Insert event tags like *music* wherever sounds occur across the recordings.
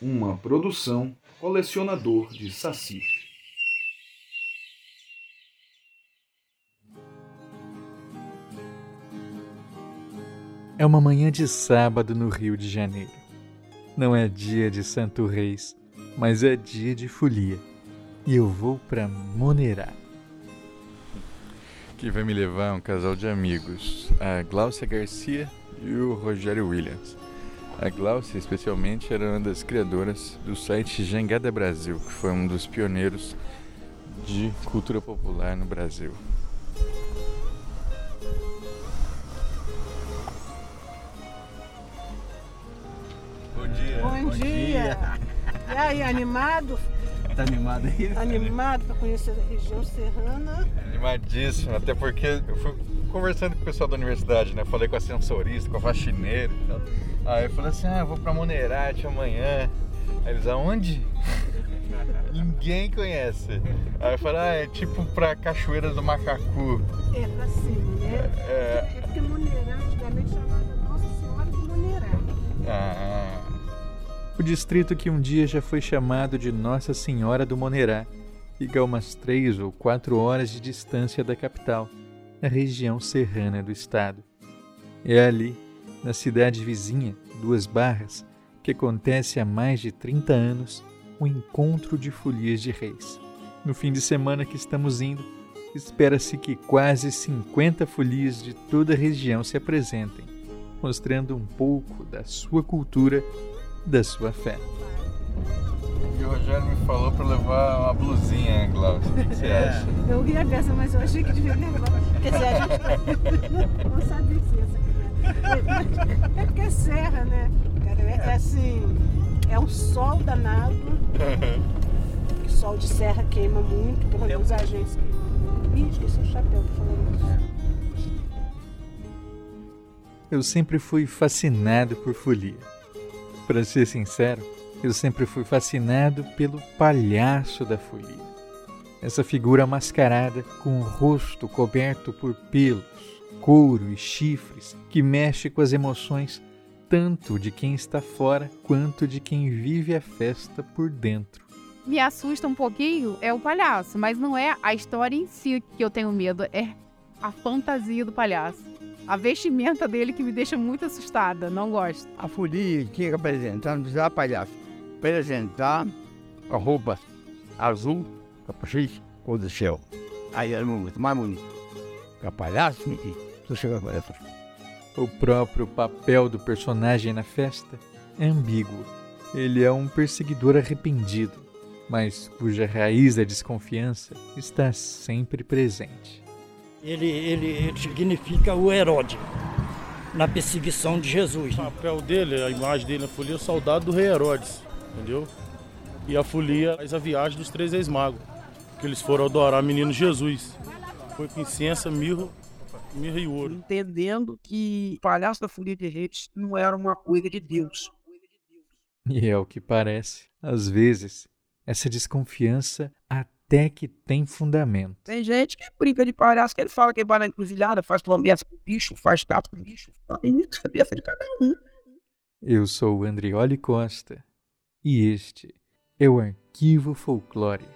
uma produção colecionador de Saci. É uma manhã de sábado no Rio de Janeiro. Não é dia de Santo Reis, mas é dia de folia. E eu vou para Monerá. Que vai me levar um casal de amigos, a Glaucia Garcia e o Rogério Williams. A Glaucia, especialmente, era uma das criadoras do site Jangada Brasil, que foi um dos pioneiros de cultura popular no Brasil. Bom dia. Bom, Bom dia. dia. E aí, animado? Tá animado aí? Animado para conhecer a região serrana. Animadíssimo, até porque eu fui conversando com o pessoal da universidade, né? Falei com a sensorista, com a faxineira e tal. Aí eu falei assim, ah, eu vou pra Monerate amanhã. Aí eles, aonde? *laughs* Ninguém conhece. Aí eu falei, ah, é tipo pra Cachoeira do Macacu. É pra cima, né? É, é porque Monerá antigamente chamava Nossa Senhora de Monerá. Ah. O distrito que um dia já foi chamado de Nossa Senhora do Monerá fica a umas três ou quatro horas de distância da capital, na região serrana do estado. É ali, na cidade vizinha, Duas Barras, que acontece há mais de 30 anos o encontro de folias de reis. No fim de semana que estamos indo, espera-se que quase 50 folias de toda a região se apresentem, mostrando um pouco da sua cultura da sua fé. E o Rogério me falou para levar uma blusinha, Glaucio. O que, você é. acha? Eu ri a beça, mas eu achei que devia levar. Quer dizer, a gente *laughs* não sabia se ia É porque é serra, né? Cara, é, é assim, é um sol danado. que sol de serra queima muito, pelo menos a gente. Ih, esqueci o chapéu falando isso. Eu sempre fui fascinado por folia para ser sincero, eu sempre fui fascinado pelo palhaço da folia. Essa figura mascarada com o rosto coberto por pelos, couro e chifres que mexe com as emoções tanto de quem está fora quanto de quem vive a festa por dentro. Me assusta um pouquinho é o palhaço, mas não é a história em si que eu tenho medo, é a fantasia do palhaço a vestimenta dele que me deixa muito assustada, não gosto. A folia tinha que apresentar, não precisava palhaço. Apresentar a roupa azul, capacete, cor do céu. Aí era muito mais bonito. A palhaço, tu chega com essa. O próprio papel do personagem na festa é ambíguo. Ele é um perseguidor arrependido, mas cuja raiz da desconfiança está sempre presente ele, ele, ele significa o Herodes na perseguição de Jesus. O papel dele, a imagem dele na folia é o soldado do rei Herodes, entendeu? E a folia faz a viagem dos três ex-magos, que eles foram adorar o menino Jesus. Foi com incenso, mirro, mirra e ouro. Entendendo que o palhaço da folia de reis não era uma coisa de Deus. E é o que parece. Às vezes, essa desconfiança até até que tem fundamento. Tem gente que brinca de palhaço, que ele fala que vai na encruzilhada, faz lambeça com bicho, faz gato com bicho. Tem cabeça de cada um. Eu sou o Andrioli Costa e este é o Arquivo Folclore.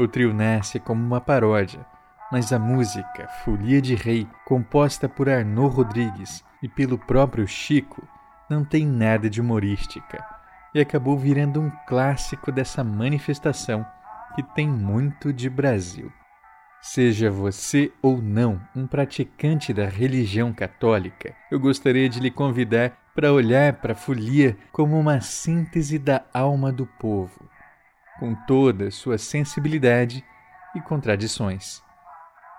O trio nasce como uma paródia, mas a música Folia de Rei, composta por Arnaud Rodrigues e pelo próprio Chico, não tem nada de humorística e acabou virando um clássico dessa manifestação que tem muito de Brasil. Seja você ou não um praticante da religião católica, eu gostaria de lhe convidar para olhar para a folia como uma síntese da alma do povo, com toda sua sensibilidade e contradições.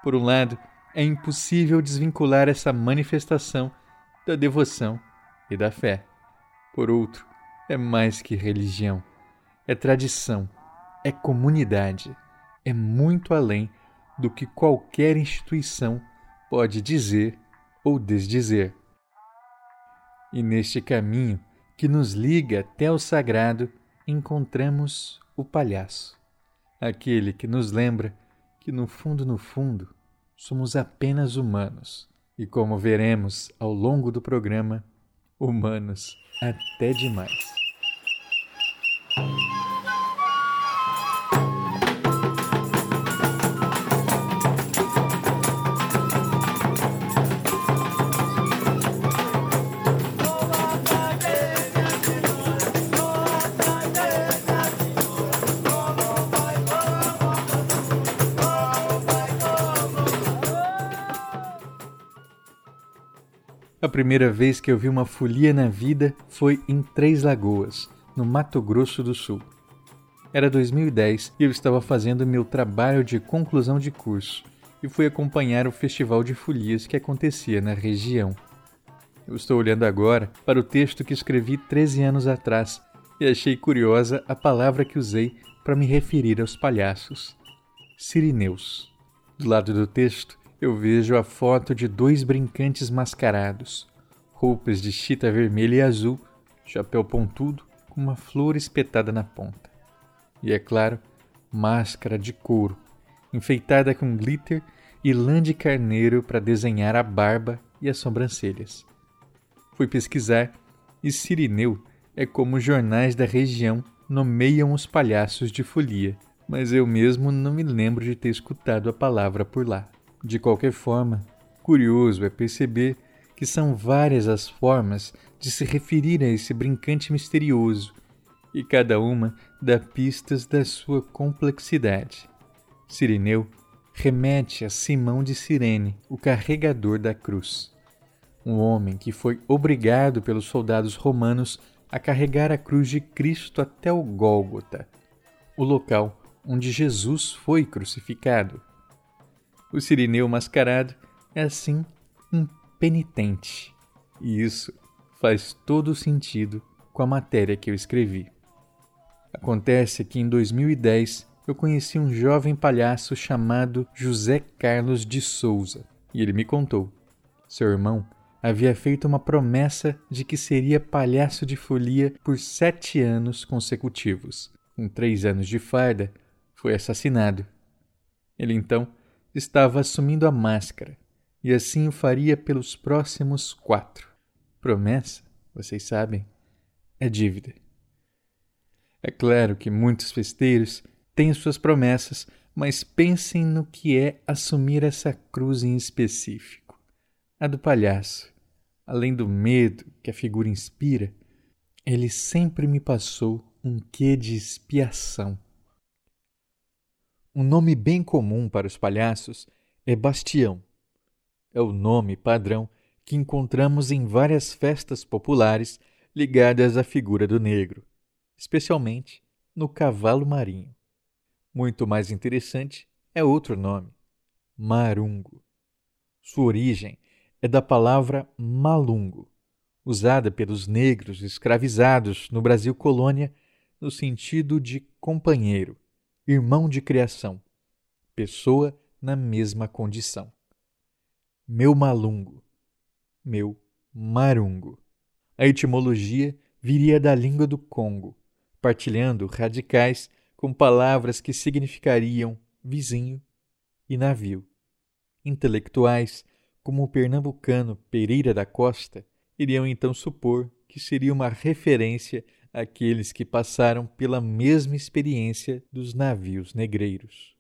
Por um lado, é impossível desvincular essa manifestação da devoção e da fé. Por outro, é mais que religião, é tradição, é comunidade, é muito além do que qualquer instituição pode dizer ou desdizer. E neste caminho que nos liga até o sagrado, encontramos o palhaço, aquele que nos lembra que no fundo, no fundo, somos apenas humanos e, como veremos ao longo do programa, humanos até demais. Primeira vez que eu vi uma folia na vida foi em Três Lagoas, no Mato Grosso do Sul. Era 2010 e eu estava fazendo meu trabalho de conclusão de curso e fui acompanhar o festival de folias que acontecia na região. Eu estou olhando agora para o texto que escrevi 13 anos atrás e achei curiosa a palavra que usei para me referir aos palhaços: Sirineus. Do lado do texto, eu vejo a foto de dois brincantes mascarados, roupas de chita vermelha e azul, chapéu pontudo com uma flor espetada na ponta. E é claro, máscara de couro, enfeitada com glitter e lã de carneiro para desenhar a barba e as sobrancelhas. Fui pesquisar e Sirineu é como os jornais da região nomeiam os palhaços de folia, mas eu mesmo não me lembro de ter escutado a palavra por lá. De qualquer forma, curioso é perceber que são várias as formas de se referir a esse brincante misterioso, e cada uma dá pistas da sua complexidade. Sirineu remete a Simão de Cirene, o carregador da cruz. Um homem que foi obrigado pelos soldados romanos a carregar a cruz de Cristo até o Gólgota, o local onde Jesus foi crucificado. O sirineu mascarado é assim um penitente. E isso faz todo sentido com a matéria que eu escrevi. Acontece que em 2010 eu conheci um jovem palhaço chamado José Carlos de Souza e ele me contou. Seu irmão havia feito uma promessa de que seria palhaço de folia por sete anos consecutivos. Com três anos de farda, foi assassinado. Ele então estava assumindo a máscara, e assim o faria pelos próximos quatro. Promessa, vocês sabem, é dívida. É claro que muitos festeiros têm suas promessas, mas pensem no que é assumir essa cruz em específico. A do palhaço, além do medo que a figura inspira, ele sempre me passou um quê de expiação. Um nome bem comum para os palhaços é Bastião. É o nome padrão que encontramos em várias festas populares ligadas à figura do negro, especialmente no cavalo marinho. Muito mais interessante é outro nome, marungo. Sua origem é da palavra malungo, usada pelos negros escravizados no Brasil colônia no sentido de companheiro irmão de criação, pessoa na mesma condição. Meu malungo, meu marungo. A etimologia viria da língua do Congo, partilhando radicais com palavras que significariam vizinho e navio. Intelectuais, como o pernambucano Pereira da Costa, iriam então supor que seria uma referência aqueles que passaram pela mesma experiência dos navios negreiros.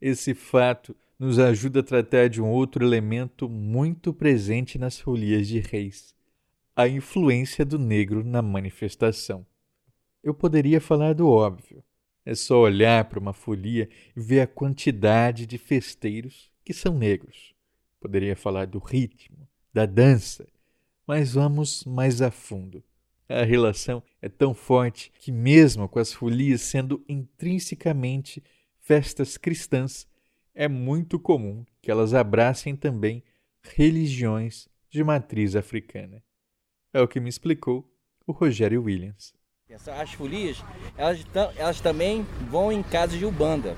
Esse fato nos ajuda a tratar de um outro elemento muito presente nas folias de reis: a influência do negro na manifestação. Eu poderia falar do óbvio. É só olhar para uma folia e ver a quantidade de festeiros que são negros. Poderia falar do ritmo, da dança, mas vamos mais a fundo. A relação é tão forte que, mesmo com as folias sendo intrinsecamente festas cristãs, é muito comum que elas abracem também religiões de matriz africana. É o que me explicou o Rogério Williams. As folias, elas, elas também vão em casas de Ubanda,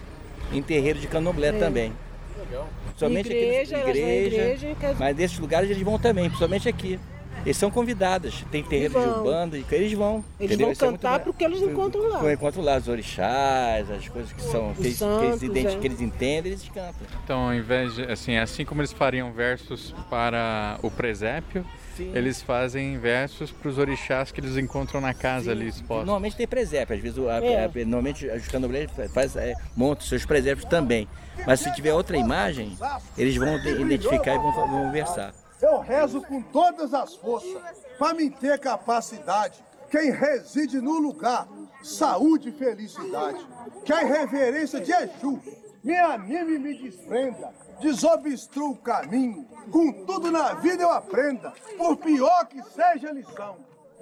em terreiro de Candomblé é. também. Legal. Somente igreja, aqui, igreja, igreja mas desses lugares eles vão também, principalmente aqui. Eles são convidados, tem terreiro de Ubanda, e eles vão. Eles entendeu? vão cantar é muito... porque eles encontram lá. Encontram lá os orixás, as coisas que são, que, santos, eles, que, eles, é. que eles entendem, eles cantam. Então, ao invés de, assim, assim como eles fariam versos para o presépio, Sim. eles fazem versos para os orixás que eles encontram na casa Sim. ali expostos. Normalmente tem presépio, às vezes a, é. a, normalmente os candomblés faz, é, montam seus presépios também. Mas se tiver outra imagem, eles vão identificar e vão, vão versar. Eu rezo com todas as forças para me ter capacidade. Quem reside no lugar, saúde e felicidade. Que a irreverência de Exu me anime e me desprenda desobstrua o caminho. Com tudo na vida eu aprenda, por pior que seja a lição.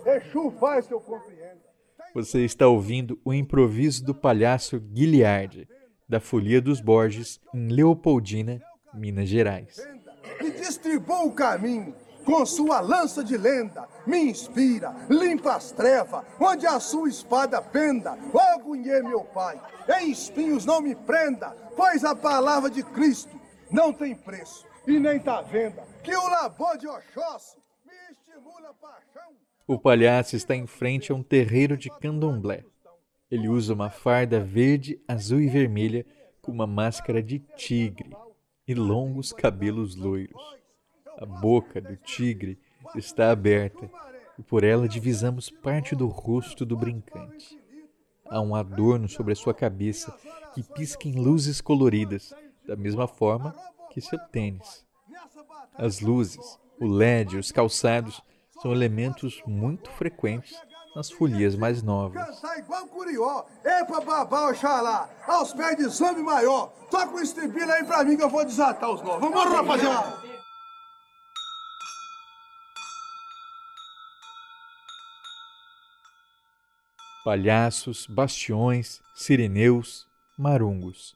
Exu faz que eu compreenda. Você está ouvindo o improviso do palhaço Guilherme, da Folia dos Borges, em Leopoldina, Minas Gerais. E distribua o caminho com sua lança de lenda, me inspira, limpa as trevas, onde a sua espada penda, ó Gunhê, meu pai, em espinhos não me prenda, pois a palavra de Cristo não tem preço e nem tá venda. Que o labor de Oxóssi me estimula a paixão. O palhaço está em frente a um terreiro de candomblé. Ele usa uma farda verde, azul e vermelha com uma máscara de tigre e longos cabelos loiros. A boca do tigre está aberta e por ela divisamos parte do rosto do brincante. Há um adorno sobre a sua cabeça que pisca em luzes coloridas da mesma forma que seu tênis. As luzes, o LED, os calçados são elementos muito frequentes nas folias mais novas. Cantar igual curió, epa babá, oxalá, aos pés de zambi maior. Toca o estribilho aí pra mim que eu vou desatar os novos. Vamos, rapaziada! Palhaços, bastiões, sireneus, marungos.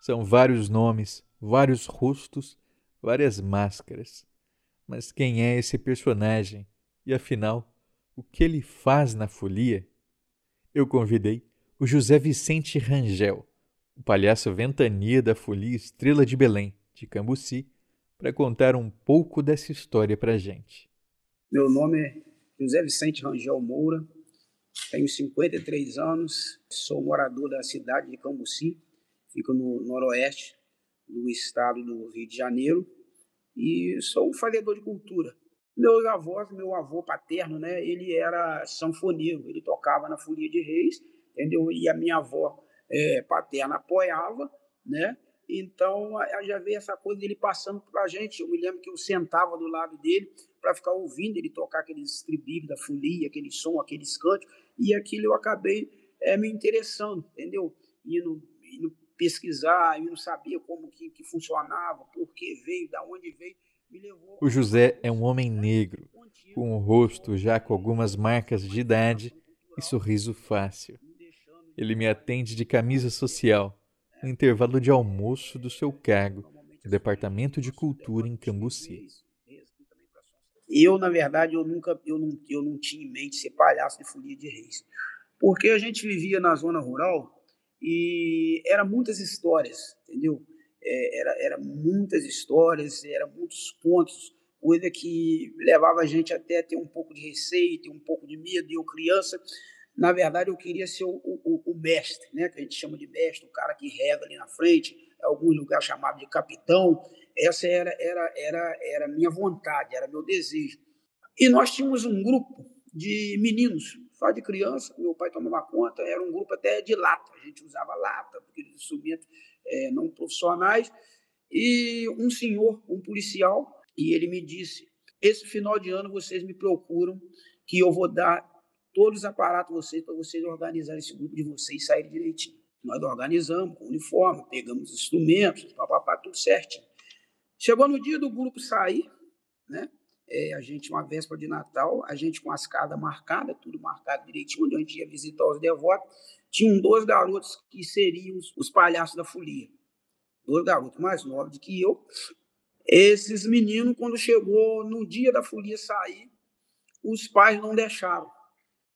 São vários nomes, vários rostos, várias máscaras. Mas quem é esse personagem? E afinal, o que ele faz na folia? Eu convidei o José Vicente Rangel, o palhaço ventania da folia Estrela de Belém, de Cambuci, para contar um pouco dessa história para gente. Meu nome é José Vicente Rangel Moura, tenho 53 anos, sou morador da cidade de Cambuci, fico no noroeste do estado do Rio de Janeiro e sou um fazedor de cultura. Meus avós, meu avô paterno, né, ele era sanfoneiro, ele tocava na Folia de Reis, entendeu? E a minha avó é, paterna apoiava, né? Então já veio essa coisa dele passando para a gente. Eu me lembro que eu sentava do lado dele para ficar ouvindo ele tocar aqueles estribilhos da folia, aquele som, aqueles cantos, e aquilo eu acabei é, me interessando, entendeu? Indo, indo pesquisar, eu não sabia como que, que funcionava, por que veio, da onde veio. O José é um homem negro, com o rosto já com algumas marcas de idade e sorriso fácil. Ele me atende de camisa social, no intervalo de almoço do seu cargo, no Departamento de Cultura em Cambuci. Eu, na verdade, eu nunca, eu não, eu não tinha em mente ser palhaço de folia de reis, porque a gente vivia na zona rural e era muitas histórias, entendeu? É, era, era muitas histórias, era muitos contos, coisa que levava a gente até a ter um pouco de receio, ter um pouco de medo. E eu, criança, na verdade, eu queria ser o, o, o, mestre, né? que a gente chama de mestre, o cara que rega ali na frente, em algum lugar chamado de capitão. Essa era era era era minha vontade, era meu desejo. E nós tínhamos um grupo de meninos só de criança, meu pai tomava conta, era um grupo até de lata, a gente usava lata, aqueles instrumentos é, não profissionais, e um senhor, um policial, e ele me disse: esse final de ano vocês me procuram que eu vou dar todos os aparatos vocês para vocês organizarem esse grupo de vocês e saírem direitinho. Nós organizamos com uniforme, pegamos instrumentos, papapá, tudo certinho. Chegou no dia do grupo sair, né? É, a gente, uma véspera de Natal, a gente com as casas marcadas, tudo marcado direitinho, onde a gente ia visitar os devotos, tinham dois garotos que seriam os, os palhaços da folia. Dois garotos mais novos do que eu. Esses meninos, quando chegou no dia da folia sair, os pais não deixaram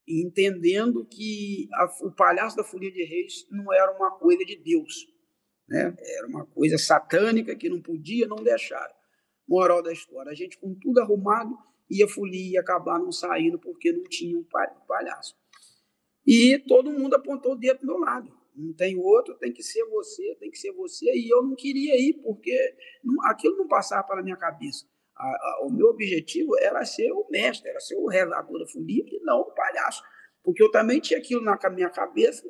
entendendo que a, o palhaço da Folia de Reis não era uma coisa de Deus, né? era uma coisa satânica que não podia, não deixar. Moral da história, a gente com tudo arrumado e a folia ia acabar não saindo porque não tinha um palhaço. E todo mundo apontou o dedo do meu lado. Não tem outro, tem que ser você, tem que ser você. E eu não queria ir porque não, aquilo não passava pela minha cabeça. A, a, o meu objetivo era ser o mestre, era ser o relador da folia e não o palhaço. Porque eu também tinha aquilo na minha cabeça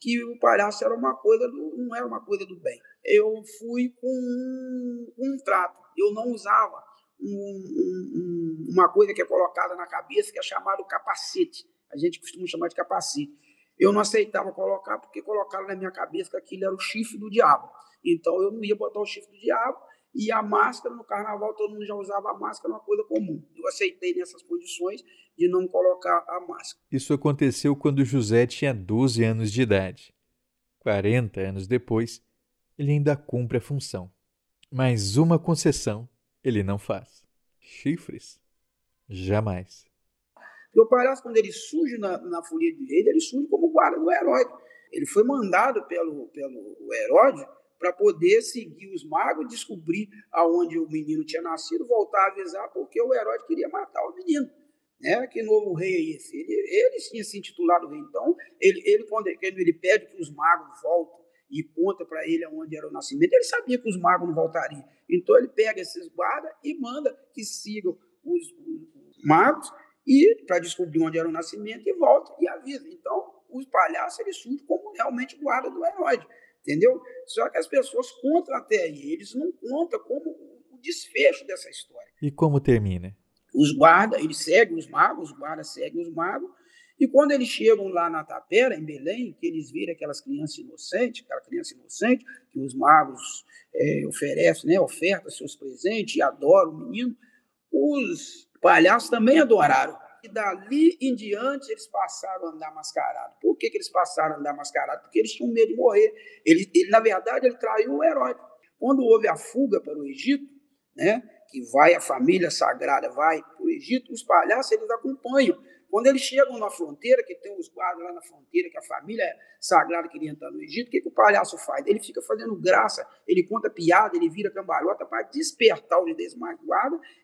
que o palhaço era uma coisa do, não era uma coisa do bem. Eu fui com um, um trato. Eu não usava um, um, uma coisa que é colocada na cabeça que é chamado capacete. A gente costuma chamar de capacete. Eu não aceitava colocar porque colocaram na minha cabeça que aquilo era o chifre do diabo. Então eu não ia botar o chifre do diabo e a máscara, no carnaval, todo mundo já usava a máscara, uma coisa comum. Eu aceitei nessas condições de não colocar a máscara. Isso aconteceu quando José tinha 12 anos de idade. 40 anos depois, ele ainda cumpre a função. Mas uma concessão ele não faz: chifres. Jamais. E o palhaço, quando ele surge na, na Folia de Reis, ele surge como guarda do Herói. Ele foi mandado pelo, pelo Herói para poder seguir os magos, descobrir aonde o menino tinha nascido, voltar a avisar, porque o herói queria matar o menino. Né? Que novo rei é esse? Ele, ele tinha se intitulado rei. Então, ele, ele, quando ele pede que os magos voltem e conta para ele aonde era o nascimento, ele sabia que os magos não voltariam. Então, ele pega esses guardas e manda que sigam os, os magos e para descobrir onde era o nascimento e volta e avisa. Então, os palhaços eles surgem como realmente guarda do herói entendeu? Só que as pessoas contam até aí, eles não contam como o desfecho dessa história. E como termina? Os guardas, eles seguem os magos, os guardas seguem os magos, e quando eles chegam lá na Tapera, em Belém, que eles viram aquelas crianças inocentes, aquela criança inocente, que os magos é, oferecem, né, ofertam seus presentes e adoram o menino, os palhaços também adoraram e dali em diante eles passaram a andar mascarados. Por que, que eles passaram a andar mascarados? Porque eles tinham medo de morrer. Ele, ele, na verdade, ele traiu o herói. Quando houve a fuga para o Egito, né, que vai a família sagrada, vai para o Egito, os palhaços eles acompanham. Quando eles chegam na fronteira, que tem os guardas lá na fronteira, que a família sagrada queria entrar no Egito, o que, que o palhaço faz? Ele fica fazendo graça, ele conta piada, ele vira cambalhota para despertar os demais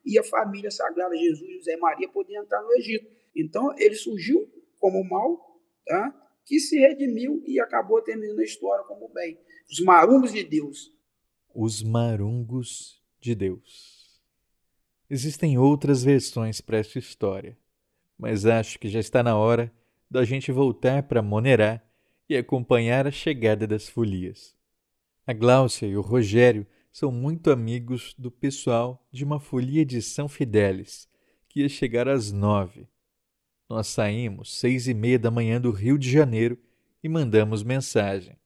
e a família sagrada Jesus e José Maria poder entrar no Egito. Então, ele surgiu como mal, tá? que se redimiu e acabou terminando a história como bem. Os marungos de Deus. Os marungos de Deus. Existem outras versões para essa história mas acho que já está na hora da gente voltar para Monerá e acompanhar a chegada das folias. A Gláucia e o Rogério são muito amigos do pessoal de uma folia de São Fidélis, que ia chegar às nove. Nós saímos seis e meia da manhã do Rio de Janeiro e mandamos mensagem.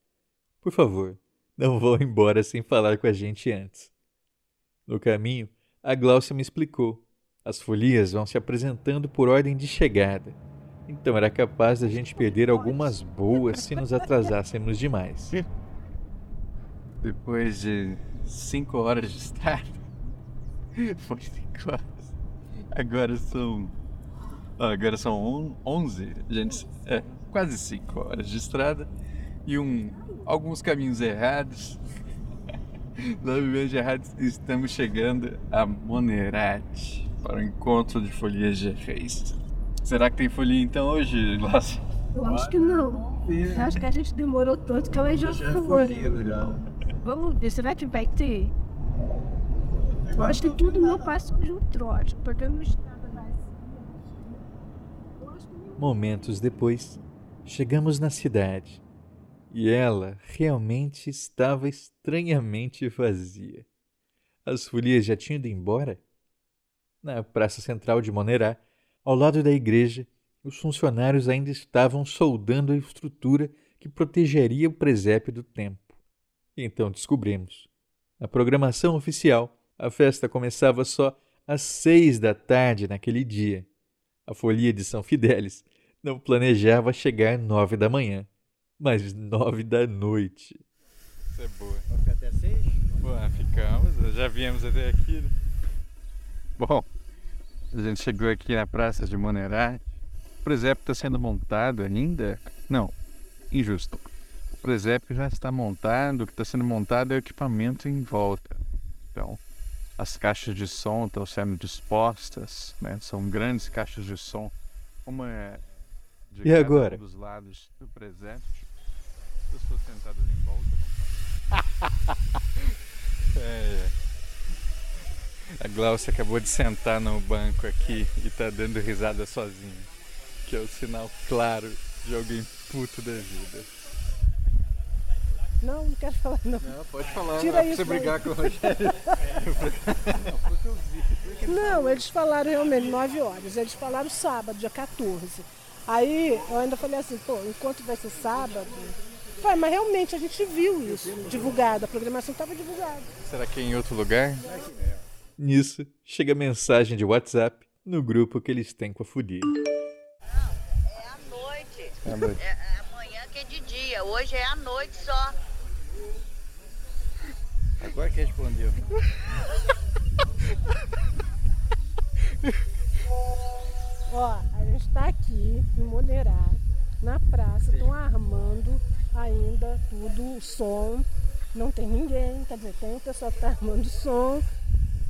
Por favor, não vão embora sem falar com a gente antes. No caminho, a Gláucia me explicou as folias vão se apresentando por ordem de chegada, então era capaz da gente perder algumas boas se nos atrasássemos demais. *laughs* Depois de cinco horas de estrada, *laughs* foi cinco horas. Agora são. Agora são onze, gente. É, quase cinco horas de estrada e um, alguns caminhos errados. *laughs* Nove meses errados, estamos chegando a Monerate para o encontro de folias de reis. Será que tem folia então hoje, Glaucia? Eu acho que não. Eu acho que a gente demorou tanto que eu já foi. Vamos ver, será que vai ter? Eu acho que tudo meu passo de um trote, porque eu não estava mais. Momentos depois, chegamos na cidade e ela realmente estava estranhamente vazia. As folias já tinham ido embora? Na praça central de Monerá, ao lado da igreja, os funcionários ainda estavam soldando a estrutura que protegeria o presépio do tempo. Então descobrimos. Na programação oficial, a festa começava só às seis da tarde naquele dia. A folia de São Fidélis não planejava chegar nove da manhã, mas nove da noite. Isso é boa. Vai ficar até seis? Boa, ficamos. Já viemos até aqui. Bom, a gente chegou aqui na Praça de Monerá. O presépio está sendo montado ainda? Não, injusto. O presépio já está montado, o que está sendo montado é o equipamento em volta. Então, as caixas de som estão sendo dispostas, né? são grandes caixas de som. Uma é de e agora? Um dos lados do presépio. Pessoas sentadas em volta. *laughs* é, é. A Glaucia acabou de sentar no banco aqui e tá dando risada sozinha. Que é o sinal claro de alguém puto da vida. Não, não quero falar não. Não, pode falar. Tira não é isso pra você brigar com o Rogério. Não, eles falaram realmente 9 horas. Eles falaram sábado, dia 14. Aí eu ainda falei assim, pô, enquanto vai ser sábado. Pai, mas realmente a gente viu isso divulgado, a programação estava divulgada. Será que é em outro lugar? Nisso, chega a mensagem de WhatsApp no grupo que eles têm com a folia. noite. É à noite. É, é amanhã que é de dia, hoje é à noite só. Agora que respondeu. *laughs* Ó, a gente está aqui em Monerá, na praça, estão armando ainda tudo, o som. Não tem ninguém, quer dizer, tem o pessoal que está armando o som.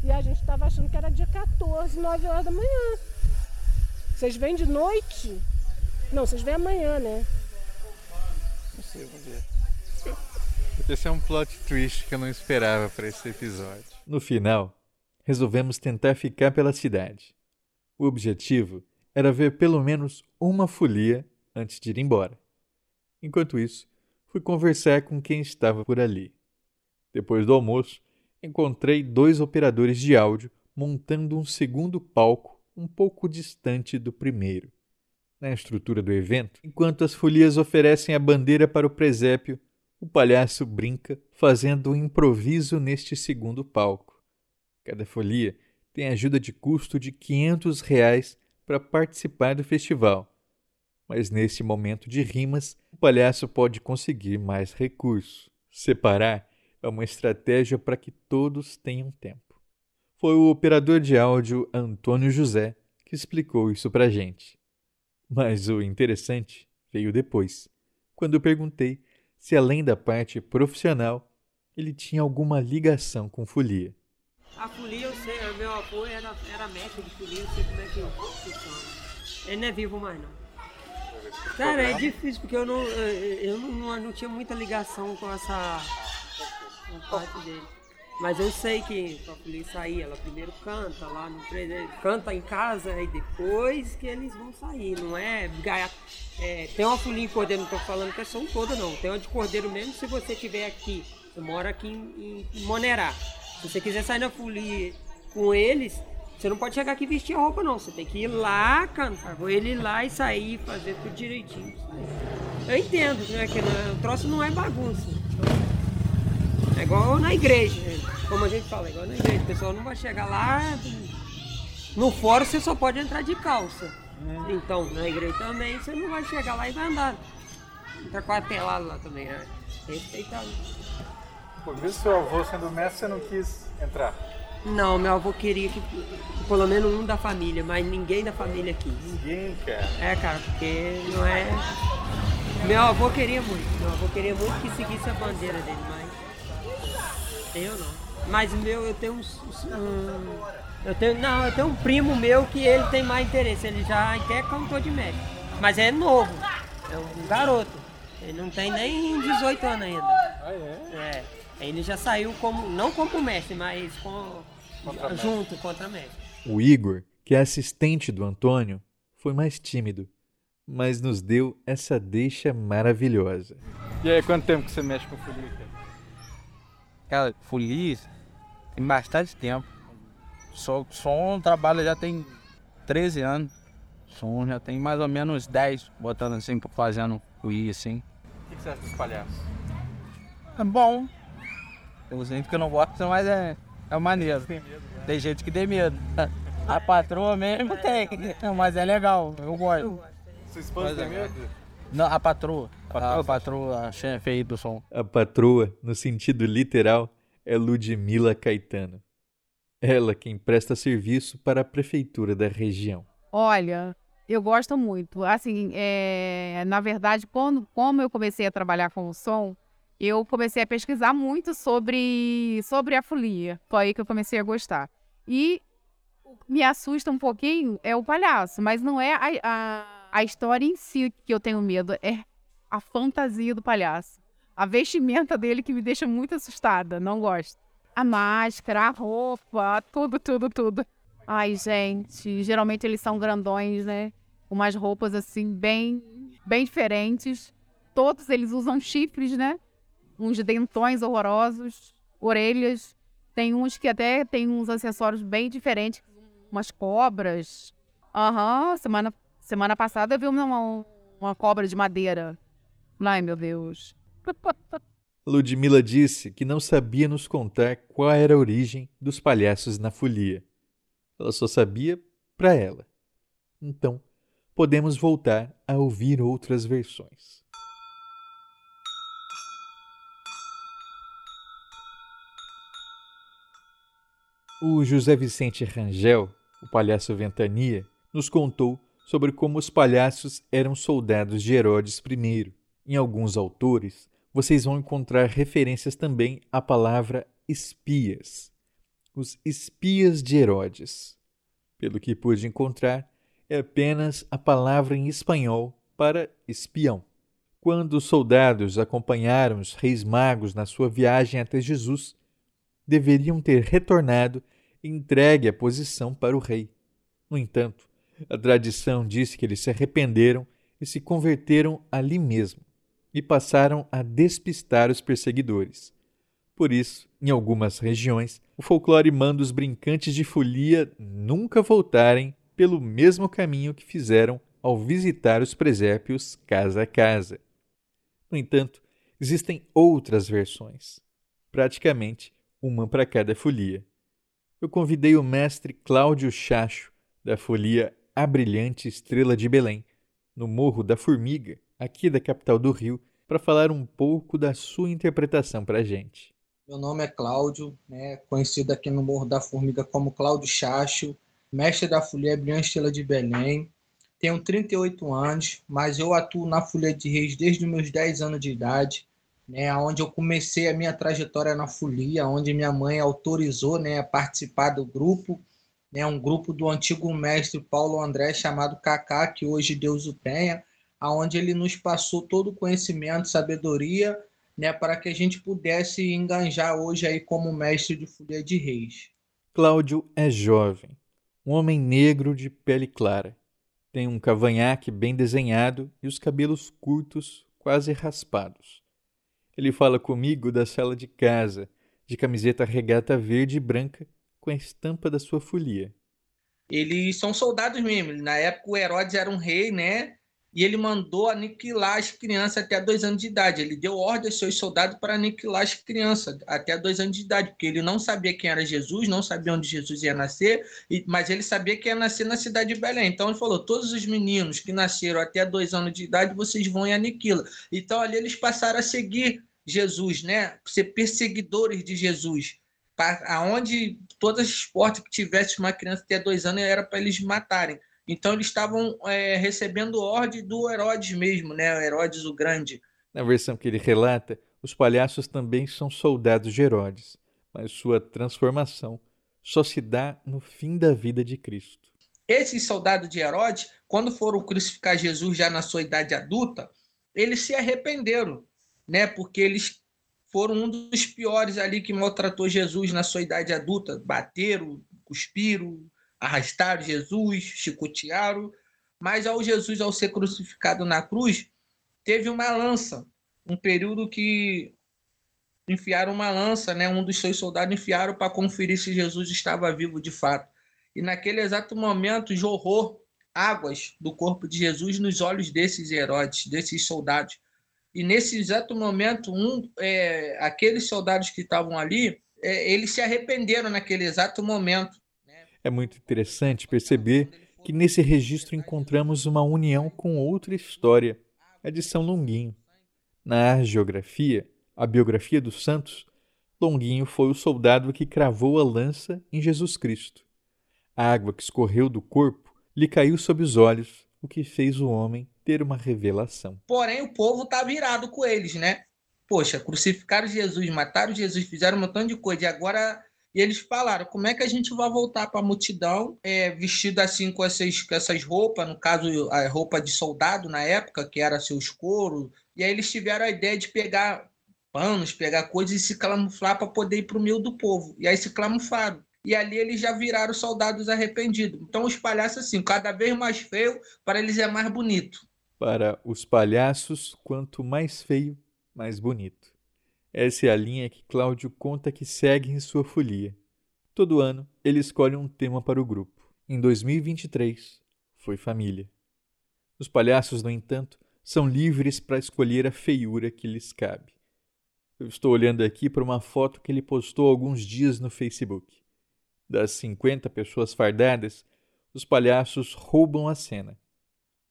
E a gente estava achando que era dia 14, 9 horas da manhã. Vocês vêm de noite? Não, vocês vêm amanhã, né? Não sei, vamos ver. *laughs* Esse é um plot twist que eu não esperava para esse episódio. No final, resolvemos tentar ficar pela cidade. O objetivo era ver pelo menos uma folia antes de ir embora. Enquanto isso, fui conversar com quem estava por ali. Depois do almoço, encontrei dois operadores de áudio montando um segundo palco um pouco distante do primeiro. Na estrutura do evento, enquanto as folias oferecem a bandeira para o presépio, o palhaço brinca fazendo um improviso neste segundo palco. Cada folia tem ajuda de custo de 500 reais para participar do festival. Mas nesse momento de rimas, o palhaço pode conseguir mais recursos. Separar é uma estratégia para que todos tenham tempo. Foi o operador de áudio Antônio José que explicou isso para gente. Mas o interessante veio depois, quando eu perguntei se, além da parte profissional, ele tinha alguma ligação com folia. A folia, eu sei, meu avô era, era mestre de folia, eu sei como é que funciona. Ele não é vivo mais, não. Cara, é difícil, porque eu não, eu não, não, não tinha muita ligação com essa parte dele. Mas eu sei que pra folia sair, ela primeiro canta lá no canta em casa e depois que eles vão sair, não é, é tem uma folia em cordeiro, não tô falando que é só um toda não, tem uma de cordeiro mesmo se você estiver aqui, você mora aqui em, em Monerá, se você quiser sair na folia com eles, você não pode chegar aqui e vestir a roupa não, você tem que ir lá cantar, com ele ir lá e sair, fazer tudo direitinho. Eu entendo, né, que não- o troço não é bagunça. É igual na igreja, como a gente fala, é igual na igreja. O pessoal não vai chegar lá. No fórum você só pode entrar de calça. Então, na igreja também você não vai chegar lá e vai andar. Com a pelada lá também, né? Respeitado. Por isso, seu avô sendo mestre, você não quis entrar. Não, meu avô queria que, que pelo menos um da família, mas ninguém da família quis. Ninguém, cara. É, cara, porque não é. Meu avô queria muito, meu avô queria muito que seguisse a bandeira dele, mas. Eu não. Mas o meu, eu tenho uns. uns- um, eu tenho. Não, eu tenho um primo meu que ele tem mais interesse, ele já até cantor de médico. Mas é novo, é um garoto. Ele não tem nem 18 anos ainda. Ah, é? É. Ele já saiu como. não como mestre, mas com, Contra mestre. junto contra mestre. O Igor, que é assistente do Antônio, foi mais tímido, mas nos deu essa deixa maravilhosa. E aí, quanto tempo que você mexe com folia, cara? Cara, folia Tem bastante tempo. Sou, som trabalho já tem 13 anos. Som já tem mais ou menos 10 botando assim, fazendo o I assim. O que você acha dos palhaços? É bom. Tem gente que não gosta, mas é, é maneiro. Tem gente que tem medo. A patroa mesmo tem, mas é legal, eu gosto. Sua esposa tem é. medo? Não, a patroa. A patroa, a chefe aí do som. A patroa, no sentido literal, é Ludmila Caetano. Ela quem presta serviço para a prefeitura da região. Olha, eu gosto muito. Assim, é, na verdade, quando, como eu comecei a trabalhar com o som, eu comecei a pesquisar muito sobre, sobre a folia. Foi aí que eu comecei a gostar. E me assusta um pouquinho é o palhaço, mas não é a, a, a história em si que eu tenho medo, é a fantasia do palhaço. A vestimenta dele que me deixa muito assustada, não gosto. A máscara, a roupa, tudo, tudo, tudo. Ai, gente, geralmente eles são grandões, né? Com umas roupas assim bem, bem diferentes. Todos eles usam chifres, né? Uns dentões horrorosos, orelhas. Tem uns que até tem uns acessórios bem diferentes, umas cobras. Aham, uhum, semana, semana passada eu vi uma, uma cobra de madeira. Ai, meu Deus. *laughs* Ludmila disse que não sabia nos contar qual era a origem dos palhaços na folia. Ela só sabia para ela. Então, podemos voltar a ouvir outras versões. O José Vicente Rangel, o palhaço Ventania, nos contou sobre como os palhaços eram soldados de Herodes I. Em alguns autores, vocês vão encontrar referências também à palavra espias. Os espias de Herodes. Pelo que pude encontrar, é apenas a palavra em espanhol para espião. Quando os soldados acompanharam os reis magos na sua viagem até Jesus, deveriam ter retornado e entregue a posição para o rei. No entanto, a tradição diz que eles se arrependeram e se converteram ali mesmo, e passaram a despistar os perseguidores. Por isso, em algumas regiões, o folclore manda os brincantes de folia nunca voltarem pelo mesmo caminho que fizeram ao visitar os presépios casa a casa. No entanto, existem outras versões, praticamente uma para cada folia. Eu convidei o mestre Cláudio Chacho, da folia A Brilhante Estrela de Belém, no Morro da Formiga, aqui da capital do Rio, para falar um pouco da sua interpretação para a gente. Meu nome é Cláudio, né, conhecido aqui no Morro da Formiga como Cláudio Chacho, mestre da Folia Brilhante Estrela de Belém. Tenho 38 anos, mas eu atuo na Folia de Reis desde os meus 10 anos de idade né, onde eu comecei a minha trajetória na folia, onde minha mãe autorizou né, a participar do grupo, né, um grupo do antigo mestre Paulo André chamado Cacá, que hoje Deus o tenha, aonde ele nos passou todo o conhecimento, sabedoria, né, para que a gente pudesse enganjar hoje aí como mestre de folia de reis. Cláudio é jovem, um homem negro de pele clara. Tem um cavanhaque bem desenhado e os cabelos curtos, quase raspados. Ele fala comigo da sala de casa, de camiseta regata verde e branca, com a estampa da sua folia. Eles são soldados mesmo. Na época, o Herodes era um rei, né? E ele mandou aniquilar as crianças até dois anos de idade. Ele deu ordem aos seus soldados para aniquilar as crianças até dois anos de idade, porque ele não sabia quem era Jesus, não sabia onde Jesus ia nascer, mas ele sabia que ia nascer na cidade de Belém. Então ele falou: todos os meninos que nasceram até dois anos de idade, vocês vão e aniquila. Então ali eles passaram a seguir Jesus, né? Ser perseguidores de Jesus. Aonde todas as portas que tivesse uma criança até dois anos era para eles matarem. Então eles estavam é, recebendo ordem do Herodes mesmo, né? Herodes o Grande. Na versão que ele relata, os palhaços também são soldados de Herodes, mas sua transformação só se dá no fim da vida de Cristo. Esses soldados de Herodes, quando foram crucificar Jesus já na sua idade adulta, eles se arrependeram né? Porque eles foram um dos piores ali que maltratou Jesus na sua idade adulta. Bateram, cuspiram, arrastaram Jesus, chicotearam. Mas ao Jesus, ao ser crucificado na cruz, teve uma lança, um período que enfiaram uma lança, né? Um dos seus soldados enfiaram para conferir se Jesus estava vivo de fato. E naquele exato momento jorrou águas do corpo de Jesus nos olhos desses Herodes, desses soldados. E nesse exato momento, um, é, aqueles soldados que estavam ali, é, eles se arrependeram naquele exato momento. É muito interessante perceber que nesse registro encontramos uma união com outra história, a de São Longuinho. Na geografia, a biografia dos santos, Longuinho foi o soldado que cravou a lança em Jesus Cristo. A água que escorreu do corpo lhe caiu sob os olhos, o que fez o homem ter uma revelação. Porém, o povo está virado com eles, né? Poxa, crucificaram Jesus, mataram Jesus, fizeram um montão de coisa, e agora e eles falaram: como é que a gente vai voltar para a multidão é, vestido assim com essas, com essas roupas, no caso, a roupa de soldado na época, que era seus couro. E aí eles tiveram a ideia de pegar panos, pegar coisas e se camuflar para poder ir para o meio do povo. E aí se camuflaram. E ali eles já viraram soldados arrependidos. Então os palhaços, assim, cada vez mais feio, para eles é mais bonito. Para os palhaços, quanto mais feio, mais bonito. Essa é a linha que Cláudio conta que segue em sua folia. Todo ano, ele escolhe um tema para o grupo. Em 2023, foi família. Os palhaços, no entanto, são livres para escolher a feiura que lhes cabe. Eu estou olhando aqui para uma foto que ele postou alguns dias no Facebook. Das 50 pessoas fardadas, os palhaços roubam a cena.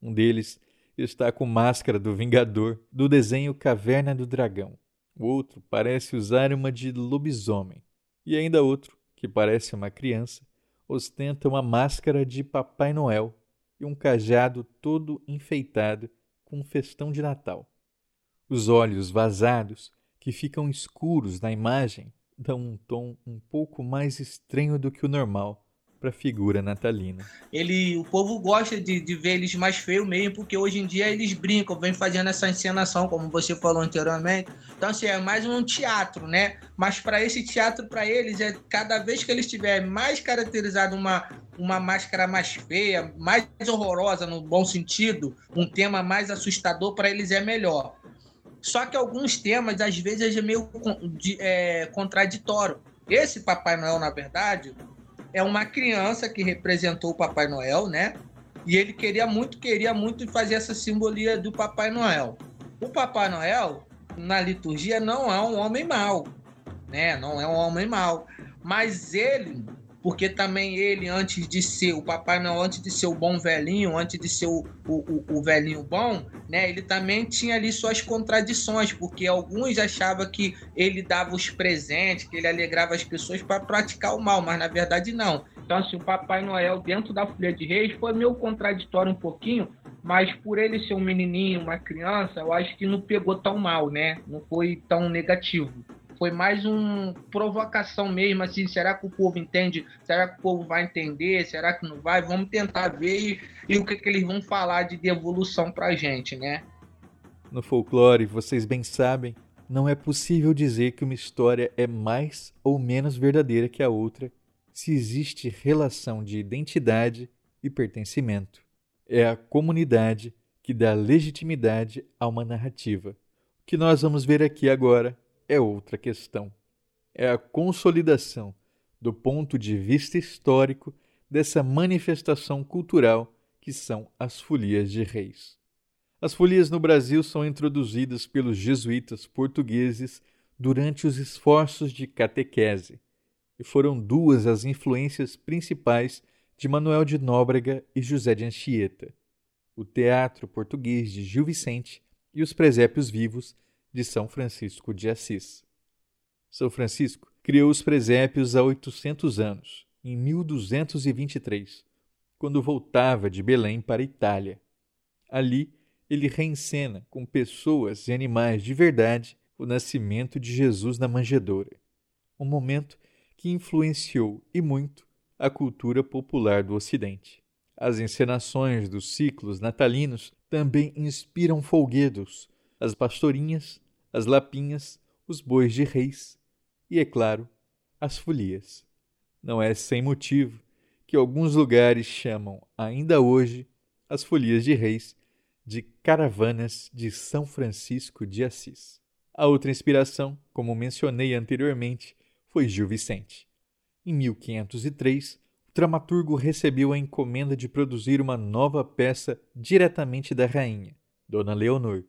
Um deles está com máscara do Vingador do desenho Caverna do Dragão. Outro parece usar uma de lobisomem. E ainda outro, que parece uma criança, ostenta uma máscara de Papai Noel e um cajado todo enfeitado com um festão de Natal. Os olhos vazados, que ficam escuros na imagem, dão um tom um pouco mais estranho do que o normal figura natalina. Ele, o povo gosta de, de ver eles mais feios mesmo, porque hoje em dia eles brincam, vem fazendo essa encenação, como você falou anteriormente. Então, assim, é mais um teatro, né? Mas para esse teatro, para eles, é cada vez que eles tiverem mais caracterizado uma, uma máscara mais feia, mais horrorosa no bom sentido, um tema mais assustador, para eles é melhor. Só que alguns temas, às vezes, é meio é, contraditório. Esse Papai Noel, na verdade, é uma criança que representou o Papai Noel, né? E ele queria muito, queria muito fazer essa simbolia do Papai Noel. O Papai Noel, na liturgia, não é um homem mau, né? Não é um homem mau. Mas ele porque também ele, antes de ser o Papai Noel, antes de ser o bom velhinho, antes de ser o, o, o, velhinho bom, né, ele também tinha ali suas contradições, porque alguns achavam que ele dava os presentes, que ele alegrava as pessoas para praticar o mal, mas na verdade não. Então, assim, o Papai Noel dentro da Folha de Reis foi meio contraditório um pouquinho, mas por ele ser um menininho, uma criança, eu acho que não pegou tão mal, né? Não foi tão negativo. Foi mais uma provocação mesmo, assim, será que o povo entende? Será que o povo vai entender? Será que não vai? Vamos tentar ver e, e o que, que eles vão falar de devolução pra gente, né? No folclore, vocês bem sabem, não é possível dizer que uma história é mais ou menos verdadeira que a outra se existe relação de identidade e pertencimento. É a comunidade que dá legitimidade a uma narrativa. O que nós vamos ver aqui agora é outra questão. É a consolidação, do ponto de vista histórico, dessa manifestação cultural que são as folias de reis. As folias no Brasil são introduzidas pelos jesuítas portugueses durante os esforços de catequese, e foram duas as influências principais de Manuel de Nóbrega e José de Anchieta: o teatro português de Gil Vicente e os presépios vivos de São Francisco de Assis. São Francisco criou os presépios há 800 anos, em 1223, quando voltava de Belém para a Itália. Ali, ele reencena com pessoas e animais de verdade o nascimento de Jesus na manjedoura, um momento que influenciou e muito a cultura popular do Ocidente. As encenações dos ciclos natalinos também inspiram folguedos, as pastorinhas as lapinhas, os bois de reis e, é claro, as folias. Não é sem motivo que alguns lugares chamam ainda hoje as folias de reis de caravanas de São Francisco de Assis. A outra inspiração, como mencionei anteriormente, foi Gil Vicente. Em 1503, o dramaturgo recebeu a encomenda de produzir uma nova peça diretamente da rainha, Dona Leonor.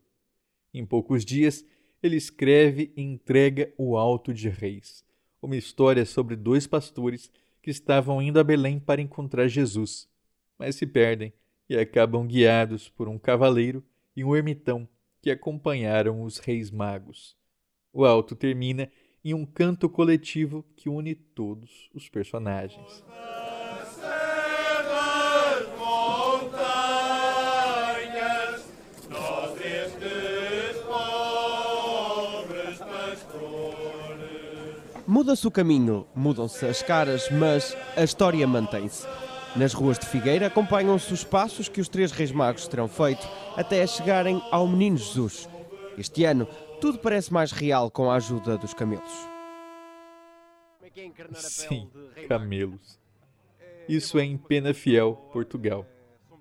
Em poucos dias, ele escreve e entrega O Alto de Reis, uma história sobre dois pastores que estavam indo a Belém para encontrar Jesus, mas se perdem e acabam guiados por um cavaleiro e um ermitão que acompanharam os reis magos. O alto termina em um canto coletivo que une todos os personagens. Muda-se o caminho, mudam-se as caras, mas a história mantém-se. Nas ruas de Figueira acompanham-se os passos que os três reis magos terão feito até chegarem ao Menino Jesus. Este ano, tudo parece mais real com a ajuda dos camelos. Sim, camelos. Isso é em Penafiel, Portugal.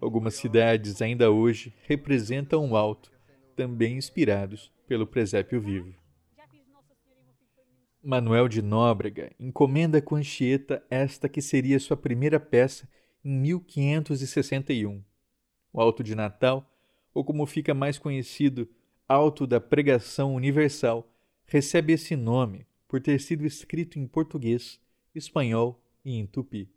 Algumas cidades ainda hoje representam o alto, também inspirados pelo presépio vivo. Manuel de Nóbrega encomenda com Anchieta esta que seria sua primeira peça em 1561. O Alto de Natal, ou como fica mais conhecido, Alto da Pregação Universal, recebe esse nome por ter sido escrito em português, espanhol e em tupi.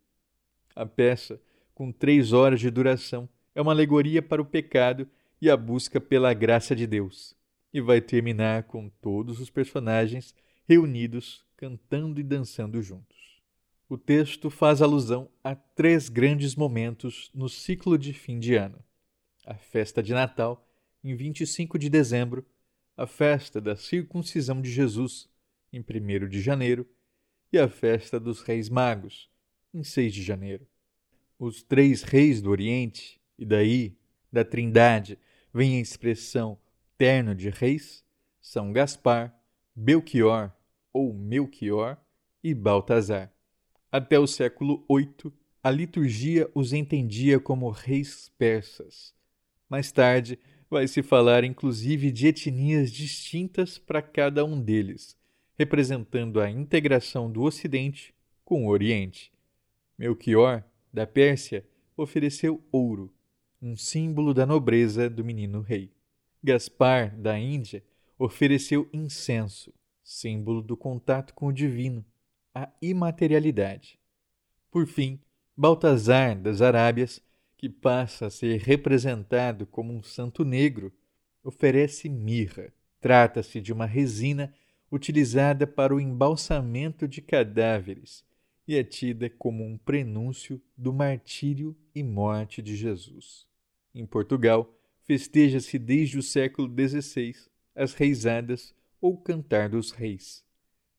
A peça, com três horas de duração, é uma alegoria para o pecado e a busca pela graça de Deus, e vai terminar com todos os personagens reunidos, cantando e dançando juntos. O texto faz alusão a três grandes momentos no ciclo de fim de ano: a festa de Natal, em 25 de dezembro, a festa da circuncisão de Jesus, em 1 de janeiro, e a festa dos Reis Magos, em 6 de janeiro. Os três reis do Oriente, e daí, da Trindade, vem a expressão terno de reis, São Gaspar, Belchior ou Melchior, e Baltazar. Até o século VIII, a liturgia os entendia como reis persas. Mais tarde, vai se falar inclusive de etnias distintas para cada um deles, representando a integração do Ocidente com o Oriente. Melchior, da Pérsia, ofereceu ouro, um símbolo da nobreza do menino rei. Gaspar, da Índia, ofereceu incenso, símbolo do contato com o divino, a imaterialidade. Por fim, Baltazar das Arábias, que passa a ser representado como um santo negro, oferece mirra. Trata-se de uma resina utilizada para o embalsamento de cadáveres e é tida como um prenúncio do martírio e morte de Jesus. Em Portugal, festeja-se desde o século XVI as reisadas ou Cantar dos Reis.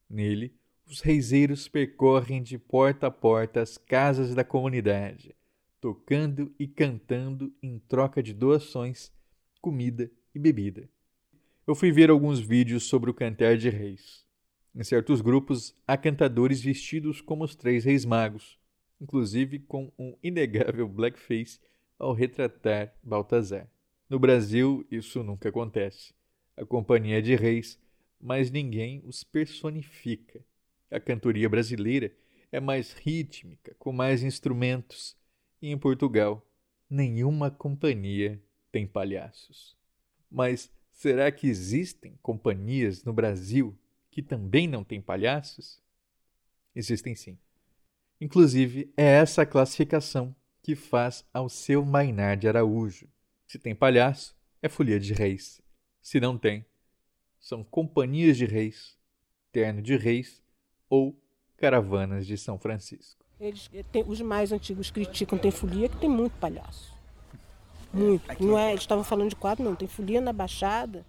Nele, os reiseiros percorrem de porta a porta as casas da comunidade, tocando e cantando em troca de doações, comida e bebida. Eu fui ver alguns vídeos sobre o Cantar de Reis. Em certos grupos, há cantadores vestidos como os três reis magos, inclusive com um inegável blackface ao retratar Baltazar. No Brasil, isso nunca acontece. A Companhia de Reis mas ninguém os personifica. A cantoria brasileira é mais rítmica, com mais instrumentos, e em Portugal nenhuma companhia tem palhaços. Mas será que existem companhias no Brasil que também não têm palhaços? Existem sim. Inclusive, é essa classificação que faz ao seu Mainar de Araújo. Se tem palhaço, é folia de reis. Se não tem, são companhias de reis, terno de reis ou caravanas de São Francisco. Eles, eh, tem, os mais antigos criticam, tem folia que tem muito palhaço. Muito. Aqui, não é, eles estavam falando de quatro, não. Tem folia na Baixada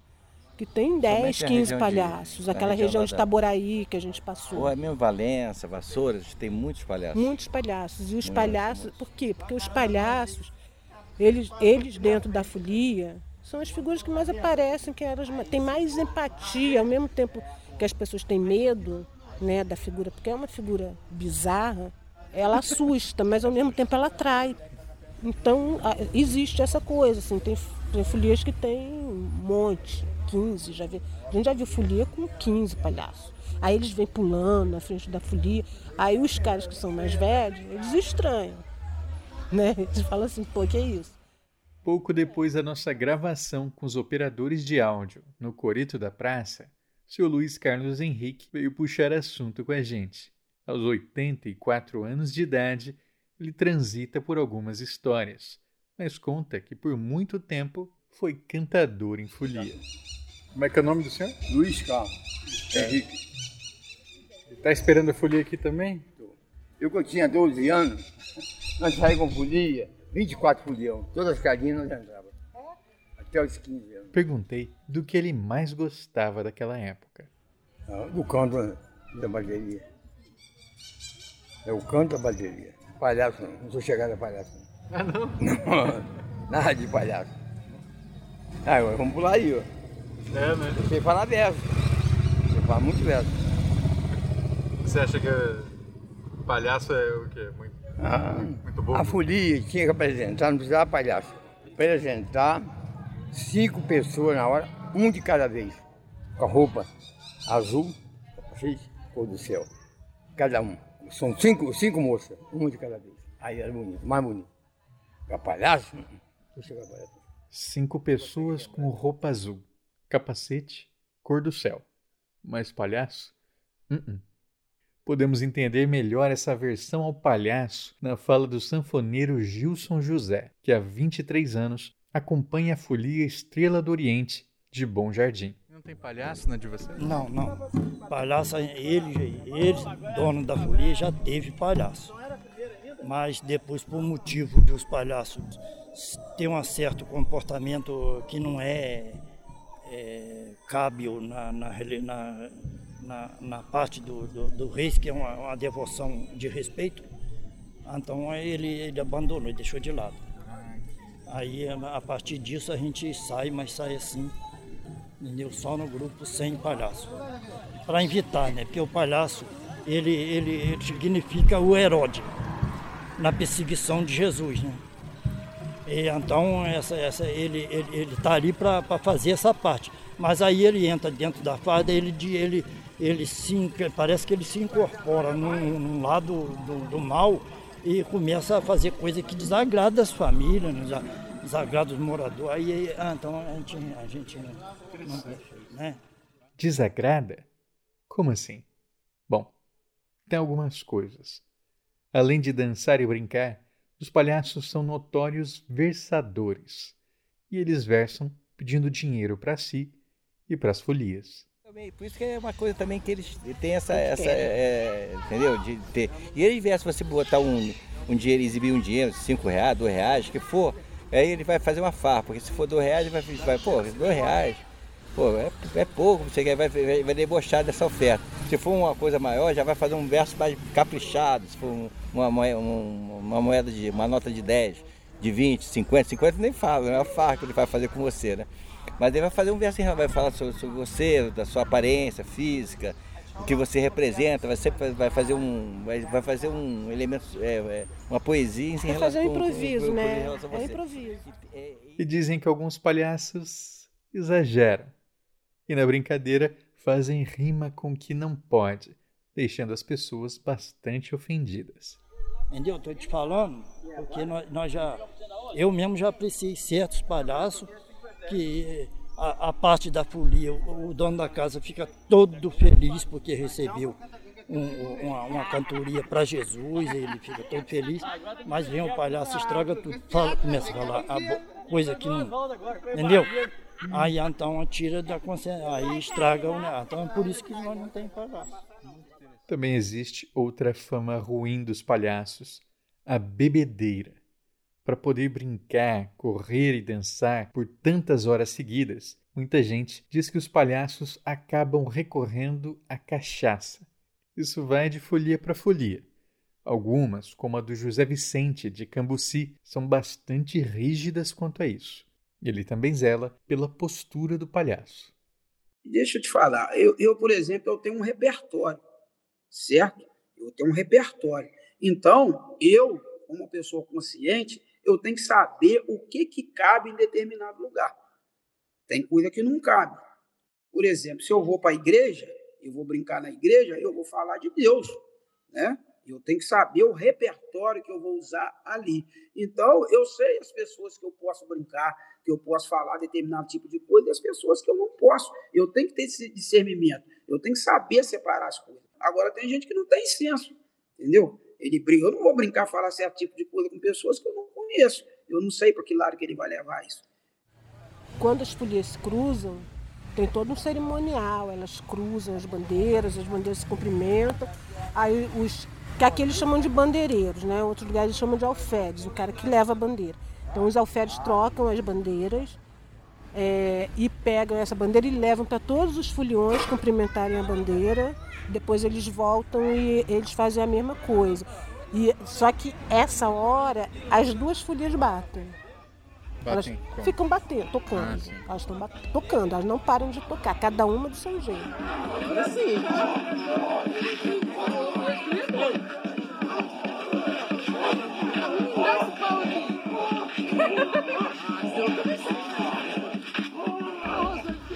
que tem 10, 15 palhaços. De, aquela região, região de Taboraí que a gente passou. Ou é mesmo Valença, Vassouras, tem muitos palhaços. Muitos palhaços. E os muito, palhaços, muito. por quê? Porque os palhaços, eles, eles dentro da folia, são as figuras que mais aparecem, que elas têm mais empatia, ao mesmo tempo que as pessoas têm medo né, da figura, porque é uma figura bizarra, ela assusta, mas ao mesmo tempo ela atrai. Então existe essa coisa, assim, tem Tem folias que tem um monte, 15, já vi. A gente já viu folia com 15 palhaços. Aí eles vêm pulando na frente da folia. Aí os caras que são mais velhos, eles estranham. Né? Eles falam assim, pô, que é isso? Pouco depois da nossa gravação com os operadores de áudio no Corito da Praça, seu Luiz Carlos Henrique veio puxar assunto com a gente. Aos 84 anos de idade, ele transita por algumas histórias, mas conta que por muito tempo foi cantador em folia. Como é que é o nome do senhor? Luiz Carlos Henrique. Está esperando a folia aqui também? Eu quando tinha 12 anos, nós saímos com folia, 24 folião, todas as carinhas nós entrávamos. Até os 15 anos. Perguntei do que ele mais gostava daquela época. Ah, do canto da bateria. É o canto da bateria. Palhaço não, não sou chegado a palhaço. Não. Ah, não? *laughs* Não, nada de palhaço. Ah, agora vamos pular aí, ó. É, né? Eu sei falar verso. Você fala muito verso. Você acha que palhaço é o quê? Bom? a folia tinha que apresentar, não precisava palhaço. Apresentar cinco pessoas na hora, um de cada vez. Com a roupa azul, capacete, cor do céu. Cada um. São cinco, cinco moças, um de cada vez. Aí era bonito, mais bonito. Pra palhaço, a palhaço. Cinco pessoas com roupa azul, capacete, cor do céu. Mas palhaço? Uh-uh. Podemos entender melhor essa versão ao palhaço na fala do sanfoneiro Gilson José, que há 23 anos acompanha a folia Estrela do Oriente de Bom Jardim. Não tem palhaço na de vocês? Não, não. Palhaço, ele, ele, dono da folia, já teve palhaço. Mas depois, por motivo dos palhaços ter um certo comportamento que não é, é na, na, na, na, na parte do, do, do reis, que é uma, uma devoção de respeito, então ele, ele abandonou, ele deixou de lado. Aí a partir disso a gente sai, mas sai assim, entendeu? Só no grupo sem palhaço. Para evitar, né? Porque o palhaço, ele, ele, ele significa o Herode na perseguição de Jesus, né? E então essa, essa, ele está ele, ele tá ali para fazer essa parte. Mas aí ele entra dentro da farda, ele, ele, ele se, parece que ele se incorpora num, num lado do, do mal e começa a fazer coisa que desagrada as famílias, né? Desa- desagrada os moradores. Aí, ah, então a gente, a gente não né? Desagrada? Como assim? Bom, tem algumas coisas. Além de dançar e brincar, os palhaços são notórios versadores. E eles versam pedindo dinheiro para si e para as folias. Por isso que é uma coisa também que eles têm essa, essa é, entendeu? De ter. E ele vier, se você botar um, um dinheiro, exibir um dinheiro, cinco reais, dois reais, que for, aí ele vai fazer uma farra, porque se for dois reais, ele vai, vai pô, dois reais. Pô, é, é pouco, você quer, vai, vai, vai debochar dessa oferta. Se for uma coisa maior, já vai fazer um verso mais caprichado. Se for um- uma, moeda, um- uma moeda de. uma nota de 10, de 20, 50, 50 nem fala, é uma farra que ele vai fazer com você, né? Mas ele vai fazer um verso, vai falar sobre, sobre você, da sua aparência física, o que você representa, vai, sempre, vai fazer um. Vai, vai fazer um elemento, é, é, uma poesia em É relação fazer um com- com- improviso, com- com né? É improviso. E dizem que alguns palhaços exageram. E na brincadeira fazem rima com o que não pode, deixando as pessoas bastante ofendidas. Entendeu? Estou te falando, porque nós, nós já. Eu mesmo já apreciei certos palhaços que a, a parte da folia, o, o dono da casa fica todo feliz porque recebeu um- uma, uma cantoria para Jesus, ele fica todo feliz, mas vem o palhaço, estraga tudo, fala, começa a falar a coisa que não. Entendeu? Aí então tira da consciência, aí estraga o. Então é por isso que nós não tem palhaço. Também existe outra fama ruim dos palhaços, a bebedeira. Para poder brincar, correr e dançar por tantas horas seguidas, muita gente diz que os palhaços acabam recorrendo à cachaça. Isso vai de folia para folia. Algumas, como a do José Vicente de Cambuci, são bastante rígidas quanto a isso. Ele também zela pela postura do palhaço. Deixa eu te falar, eu, eu, por exemplo, eu tenho um repertório, certo? Eu tenho um repertório. Então, eu, como pessoa consciente, eu tenho que saber o que, que cabe em determinado lugar. Tem coisa que não cabe. Por exemplo, se eu vou para a igreja, eu vou brincar na igreja, eu vou falar de Deus, né? Eu tenho que saber o repertório que eu vou usar ali. Então, eu sei as pessoas que eu posso brincar, que eu posso falar determinado tipo de coisa, e as pessoas que eu não posso. Eu tenho que ter esse discernimento. Eu tenho que saber separar as coisas. Agora, tem gente que não tem senso, entendeu? Ele brinca. Eu não vou brincar, falar certo tipo de coisa com pessoas que eu não conheço. Eu não sei para que lado que ele vai levar isso. Quando as polícias cruzam, tem todo um cerimonial, elas cruzam as bandeiras, as bandeiras se cumprimentam. Aí os que aqui eles chamam de bandeireiros, né? Outros lugares eles chamam de alferes, o cara que leva a bandeira. Então os alferes trocam as bandeiras é, e pegam essa bandeira e levam para todos os foliões cumprimentarem a bandeira. Depois eles voltam e eles fazem a mesma coisa. E, só que essa hora as duas folias batem. Elas Batem, ficam batendo, tocando. elas estão tocando, elas não param de tocar, cada uma do seu jeito. Assim. *laughs* *laughs*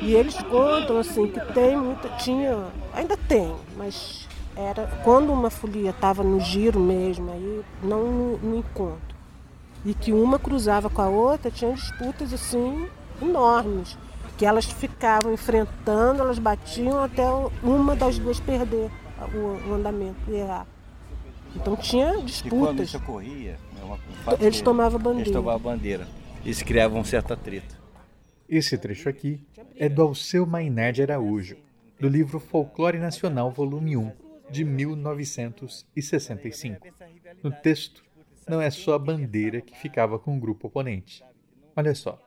E eles contam assim que tem muita, tinha, ainda tem, mas era quando uma folia estava no giro mesmo, aí não no, no encontro. E que uma cruzava com a outra, tinha disputas assim enormes, que elas ficavam enfrentando, elas batiam até uma das duas perder o, o andamento e errar. Então tinha E quando disputas. isso ocorria, é uma- um Eles que- tomavam bandeira. Eles tomavam bandeira. Isso criava um certo atrito. Esse trecho aqui é do Alceu Mainar de Araújo, do livro Folclore Nacional, volume 1, de 1965. No texto, não é só a bandeira que ficava com o grupo oponente. Olha só.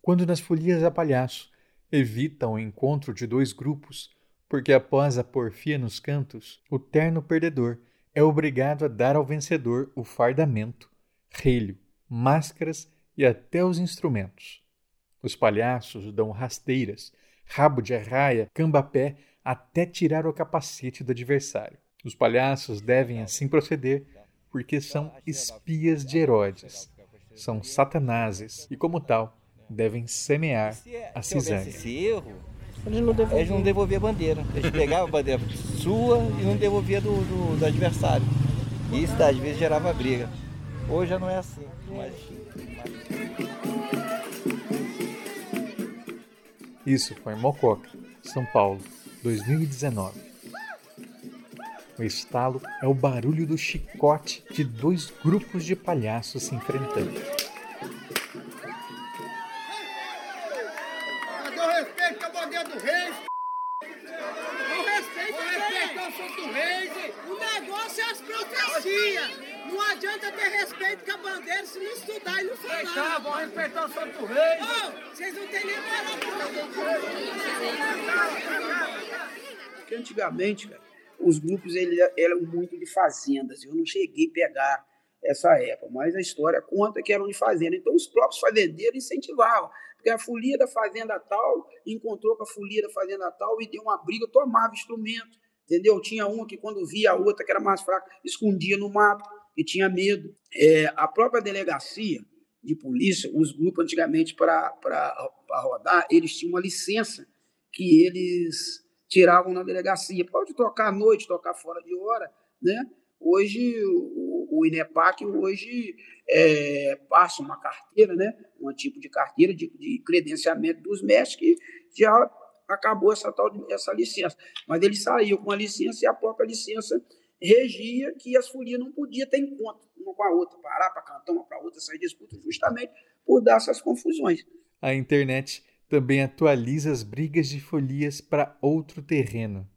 Quando nas folias a palhaço evitam o encontro de dois grupos, porque após a porfia nos cantos, o terno perdedor é obrigado a dar ao vencedor o fardamento, relho, máscaras e até os instrumentos. Os palhaços dão rasteiras, rabo de arraia, cambapé, até tirar o capacete do adversário. Os palhaços devem assim proceder porque são espias de Herodes, são satanases e, como tal, devem semear a Se houvesse cisanha. esse erro, eles não devolviam. Eles não devolviam a bandeira. Eles pegavam a bandeira sua e não devolvia do, do, do adversário. E isso às vezes gerava briga. Hoje já não é assim. Mas, Isso foi em Mococa, São Paulo, 2019. O estalo é o barulho do chicote de dois grupos de palhaços se enfrentando. Cadê o respeito com a bandeira do rei? O respeito, o respeito ao Santo Reis. O negócio é as profecias. Não adianta ter respeito com a bandeira se não estudar e não falar. Tá, vou respeitar o Santo Reis. Ô, vocês não têm nem moral. Porque antigamente, cara, os grupos ele- eram muito de fazendas. Eu não cheguei a pegar essa época, mas a história conta que eram de fazenda. Então os próprios fazendeiros incentivavam. Porque a folia da fazenda tal encontrou com a folia da fazenda tal e deu uma briga, tomava instrumento. Entendeu? Tinha uma que, quando via a outra, que era mais fraca, escondia no mato e tinha medo. É, a própria delegacia de polícia, os grupos antigamente para rodar, eles tinham uma licença que eles tiravam na delegacia. Pode tocar à noite, tocar fora de hora, né? Hoje, o, o INEPAC hoje é, passa uma carteira, né? Um tipo de carteira de, de credenciamento dos mestres que já acabou essa tal essa licença. Mas ele saiu com a licença e a própria licença regia que as folias não podiam ter encontro uma com a outra, parar para cantar uma para outra, sair disputa, justamente por dar essas confusões. A internet também atualiza as brigas de folias para outro terreno,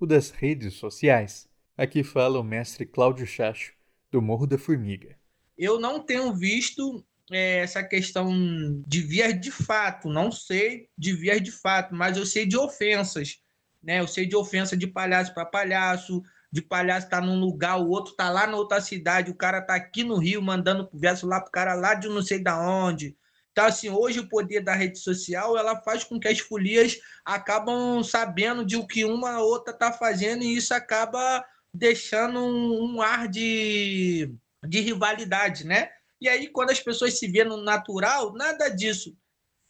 o das redes sociais. Aqui fala o mestre Cláudio Chacho, do Morro da Formiga. Eu não tenho visto é, essa questão de vias de fato, não sei de vias de fato, mas eu sei de ofensas, né? Eu sei de ofensa de palhaço para palhaço, de palhaço estar num lugar, o outro tá lá na outra cidade, o cara tá aqui no Rio mandando verso lá pro cara lá de não sei da onde. Então, assim, hoje o poder da rede social, ela faz com que as folias acabam sabendo de o que uma ou outra tá fazendo e isso acaba deixando um, um ar de, de rivalidade, né? E aí, quando as pessoas se vêem no natural, nada disso.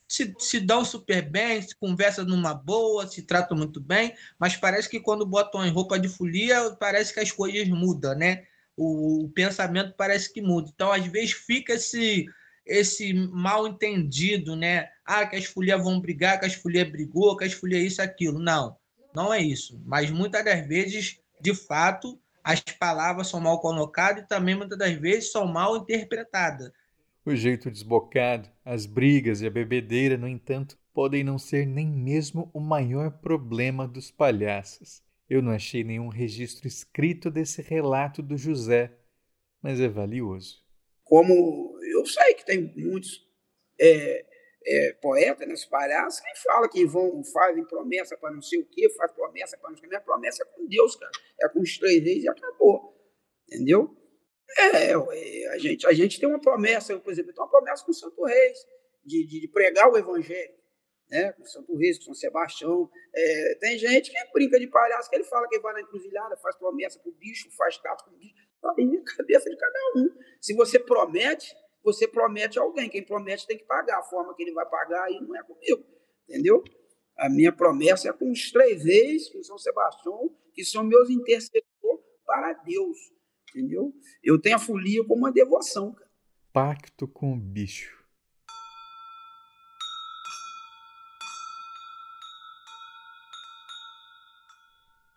Se, se dão super bem, se conversam numa boa, se tratam muito bem, mas parece que quando botam em roupa de folia, parece que as coisas mudam, né? O, o pensamento parece que muda. Então, às vezes, fica esse, esse mal entendido, né? Ah, que as folias vão brigar, que as folias brigou, que as folias isso, aquilo. Não, não é isso. Mas muitas das vezes, de fato, as palavras são mal colocadas e também muitas das vezes são mal interpretadas. O jeito desbocado, as brigas e a bebedeira, no entanto, podem não ser nem mesmo o maior problema dos palhaços. Eu não achei nenhum registro escrito desse relato do José, mas é valioso. Como eu sei que tem muitos é, é, poetas, né, palhaços, que falam que vão, fazem promessa para não sei o quê, faz promessa para não sei o quê. Minha promessa é com Deus, cara. É com os três reis e acabou. Entendeu? É, a gente, a gente tem uma promessa, eu, por exemplo, tem uma promessa com o Santo Reis, de, de, de pregar o Evangelho, né? com Santo Reis, com São Sebastião. É, tem gente que brinca de palhaço, que ele fala que vai na encruzilhada, faz promessa para o bicho, faz trato com o bicho. Aí na cabeça de cada um. Se você promete, você promete a alguém. Quem promete tem que pagar. A forma que ele vai pagar aí não é comigo. Entendeu? A minha promessa é com os três reis, com São Sebastião, que são meus intercessores para Deus. Entendeu? Eu tenho a folia como uma devoção. Pacto com o bicho.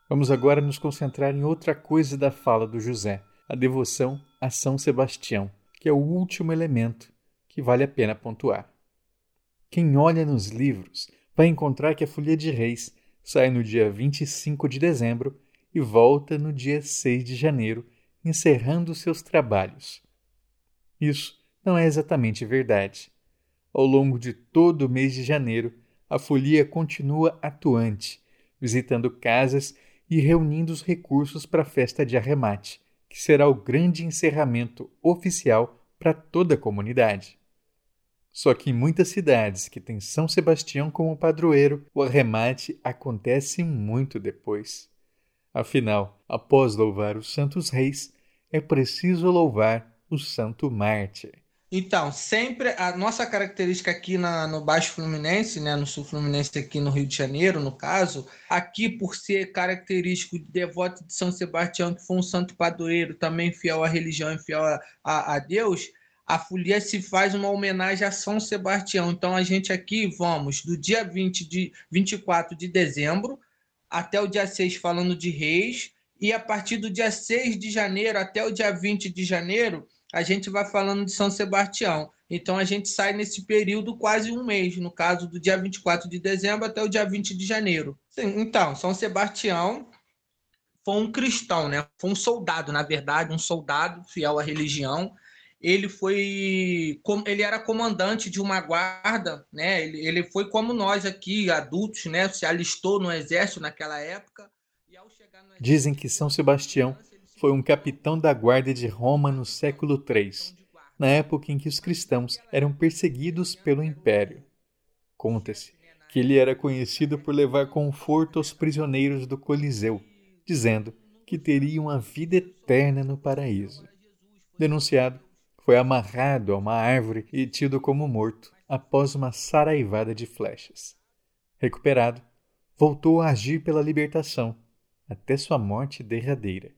Vamos agora nos concentrar em outra coisa da fala do José, a devoção a São Sebastião que é o último elemento que vale a pena pontuar. Quem olha nos livros vai encontrar que a Folia de Reis sai no dia 25 de dezembro e volta no dia 6 de janeiro, encerrando seus trabalhos. Isso não é exatamente verdade. Ao longo de todo o mês de janeiro, a folia continua atuante, visitando casas e reunindo os recursos para a festa de arremate, que será o grande encerramento oficial para toda a comunidade. Só que em muitas cidades que têm São Sebastião como padroeiro, o arremate acontece muito depois. Afinal, após louvar os santos reis, é preciso louvar o santo mártir. Então, sempre a nossa característica aqui na, no Baixo Fluminense, né, no Sul Fluminense, aqui no Rio de Janeiro, no caso, aqui por ser característico de devoto de São Sebastião, que foi um santo padroeiro, também fiel à religião e fiel a, a, a Deus, a folia se faz uma homenagem a São Sebastião. Então, a gente aqui vamos do dia 20 de 24 de dezembro até o dia 6 falando de reis, e a partir do dia 6 de janeiro até o dia 20 de janeiro a gente vai falando de São Sebastião. Então a gente sai nesse período quase um mês, no caso do dia 24 de dezembro até o dia 20 de janeiro. Sim, então, São Sebastião foi um cristão, né? Foi um soldado, na verdade, um soldado fiel à religião. Ele foi, ele era comandante de uma guarda, né? Ele, ele foi como nós aqui, adultos, né? Se alistou no exército naquela época. Dizem que São Sebastião foi um capitão da guarda de Roma no século III, na época em que os cristãos eram perseguidos pelo império. Conta-se que ele era conhecido por levar conforto aos prisioneiros do Coliseu, dizendo que teriam a vida eterna no paraíso. Denunciado, foi amarrado a uma árvore e tido como morto após uma saraivada de flechas. Recuperado, voltou a agir pela libertação até sua morte derradeira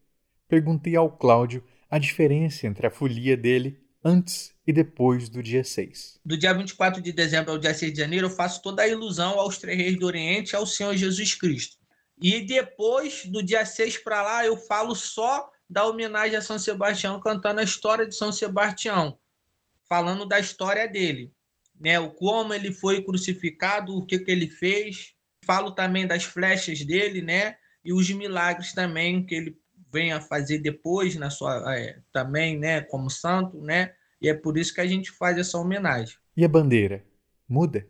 perguntei ao Cláudio a diferença entre a folia dele antes e depois do dia 6. Do dia 24 de dezembro ao dia 6 de janeiro, eu faço toda a ilusão aos três reis do Oriente e ao Senhor Jesus Cristo. E depois, do dia 6 para lá, eu falo só da homenagem a São Sebastião, cantando a história de São Sebastião, falando da história dele, né? O como ele foi crucificado, o que, que ele fez. Falo também das flechas dele, né? E os milagres também que ele venha fazer depois na sua é, também, né, como santo, né? E é por isso que a gente faz essa homenagem. E a bandeira muda?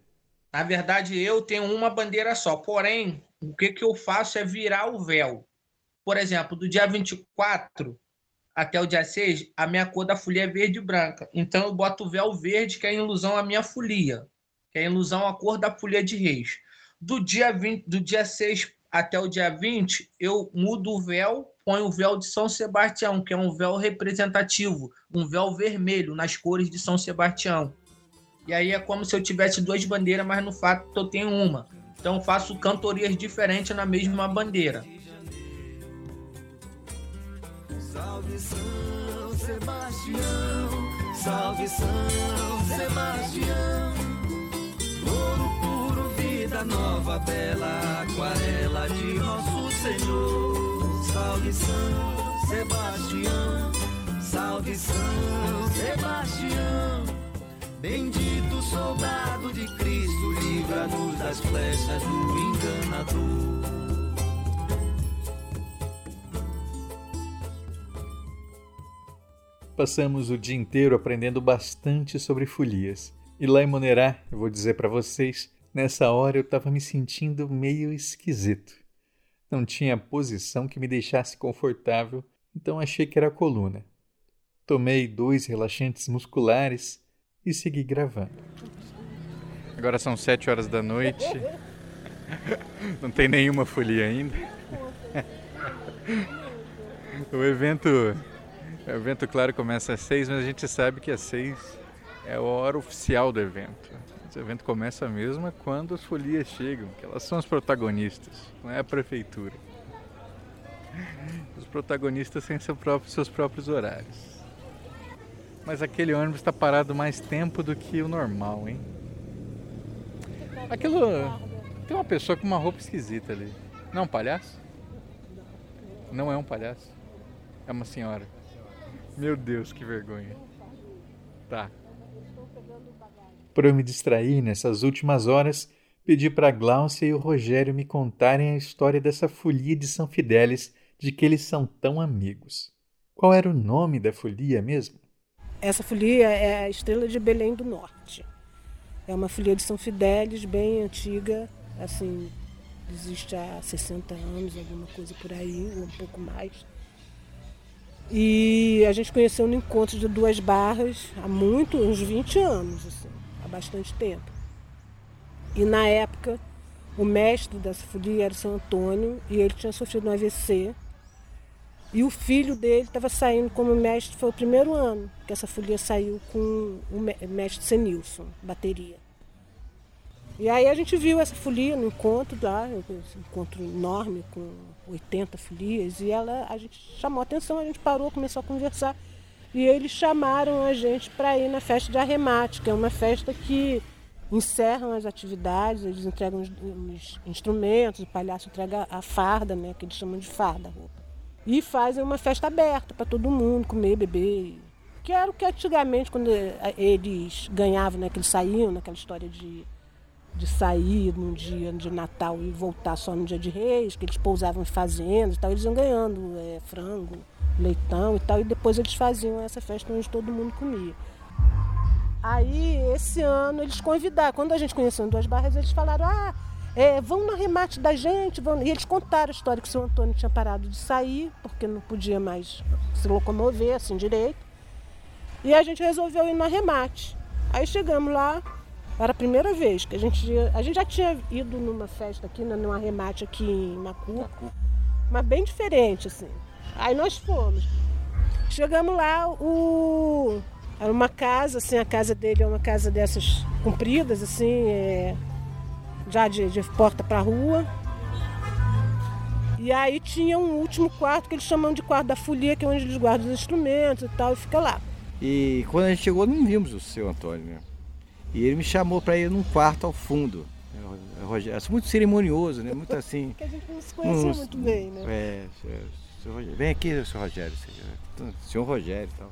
Na verdade, eu tenho uma bandeira só. Porém, o que que eu faço é virar o véu. Por exemplo, do dia 24 até o dia 6, a minha cor da folia é verde e branca. Então eu boto o véu verde, que é a ilusão à minha folia, que é a ilusão à cor da folia de reis. Do dia 20, do dia 6 até o dia 20, eu mudo o véu põe o véu de São Sebastião, que é um véu representativo, um véu vermelho nas cores de São Sebastião. E aí é como se eu tivesse duas bandeiras, mas no fato eu tenho uma. Então faço cantorias diferentes na mesma bandeira. Salve São Sebastião, salve São Sebastião. Ouro puro, vida nova, bela aquarela de nosso Senhor. Salve São Sebastião, salve São Sebastião. Bendito soldado de Cristo, livra-nos das flechas do enganador. Passamos o dia inteiro aprendendo bastante sobre folias. E lá em Monerá, eu vou dizer para vocês, nessa hora eu estava me sentindo meio esquisito. Não tinha posição que me deixasse confortável, então achei que era a coluna. Tomei dois relaxantes musculares e segui gravando. Agora são sete horas da noite. *laughs* Não tem nenhuma folia ainda. *laughs* O evento o evento, claro, começa às seis, mas a gente sabe que às seis é a hora oficial do evento. O evento começa mesmo quando as folias chegam, que elas são as protagonistas, não é a prefeitura. Os protagonistas têm seu próprio, seus próprios horários. Mas aquele ônibus está parado mais tempo do que o normal, hein? Aquilo. Tem uma pessoa com uma roupa esquisita ali. Não é um palhaço? Não é um palhaço. É uma senhora. Meu Deus, que vergonha. Tá. Para eu me distrair nessas últimas horas, pedi para Gláucia e o Rogério me contarem a história dessa folia de São Fidélis de que eles são tão amigos. Qual era o nome da folia mesmo? Essa folia é a Estrela de Belém do Norte. É uma folia de São Fidélis bem antiga, assim, existe há 60 anos, alguma coisa por aí, ou um pouco mais. E a gente conheceu no encontro de duas barras há muito, uns 20 anos, assim, bastante tempo. E na época, o mestre dessa folia era o São Antônio e ele tinha sofrido um AVC. E o filho dele estava saindo como mestre, foi o primeiro ano que essa folia saiu com o mestre Senilson, bateria. E aí a gente viu essa folia no encontro lá, um encontro enorme com 80 folias, e ela, a gente chamou a atenção, a gente parou, começou a conversar. E eles chamaram a gente para ir na festa de arremate, que é uma festa que encerram as atividades, eles entregam os, os instrumentos, o palhaço entrega a farda, né, que eles chamam de farda, roupa. E fazem uma festa aberta para todo mundo comer, beber. Que era o que antigamente, quando eles ganhavam, né, que eles saíam naquela história de de sair num dia de Natal e voltar só no dia de Reis, que eles pousavam em fazendas e tal, eles iam ganhando é, frango, leitão e tal, e depois eles faziam essa festa onde todo mundo comia. Aí, esse ano, eles convidaram, quando a gente conheceu em Duas Barras, eles falaram, ah, é, vão no arremate da gente, vão... e eles contaram a história que o seu Antônio tinha parado de sair, porque não podia mais se locomover assim direito, e a gente resolveu ir no arremate. Aí chegamos lá, era a primeira vez que a gente ia, a gente já tinha ido numa festa aqui, né, num arremate aqui em Macu, mas bem diferente assim. Aí nós fomos. Chegamos lá, o era uma casa, assim, a casa dele é uma casa dessas compridas, assim, é, já de, de porta para rua. E aí tinha um último quarto que eles chamam de quarto da folia, que é onde eles guardam os instrumentos e tal, e fica lá. E quando a gente chegou, não vimos o seu Antônio, né? E ele me chamou para ir num quarto ao fundo. É, Rogério, muito cerimonioso, né? Muito assim. *laughs* que a gente não se conhecia uns, muito bem, né? É, Rogério, vem aqui, senhor Rogério, senhor Rogério e tal.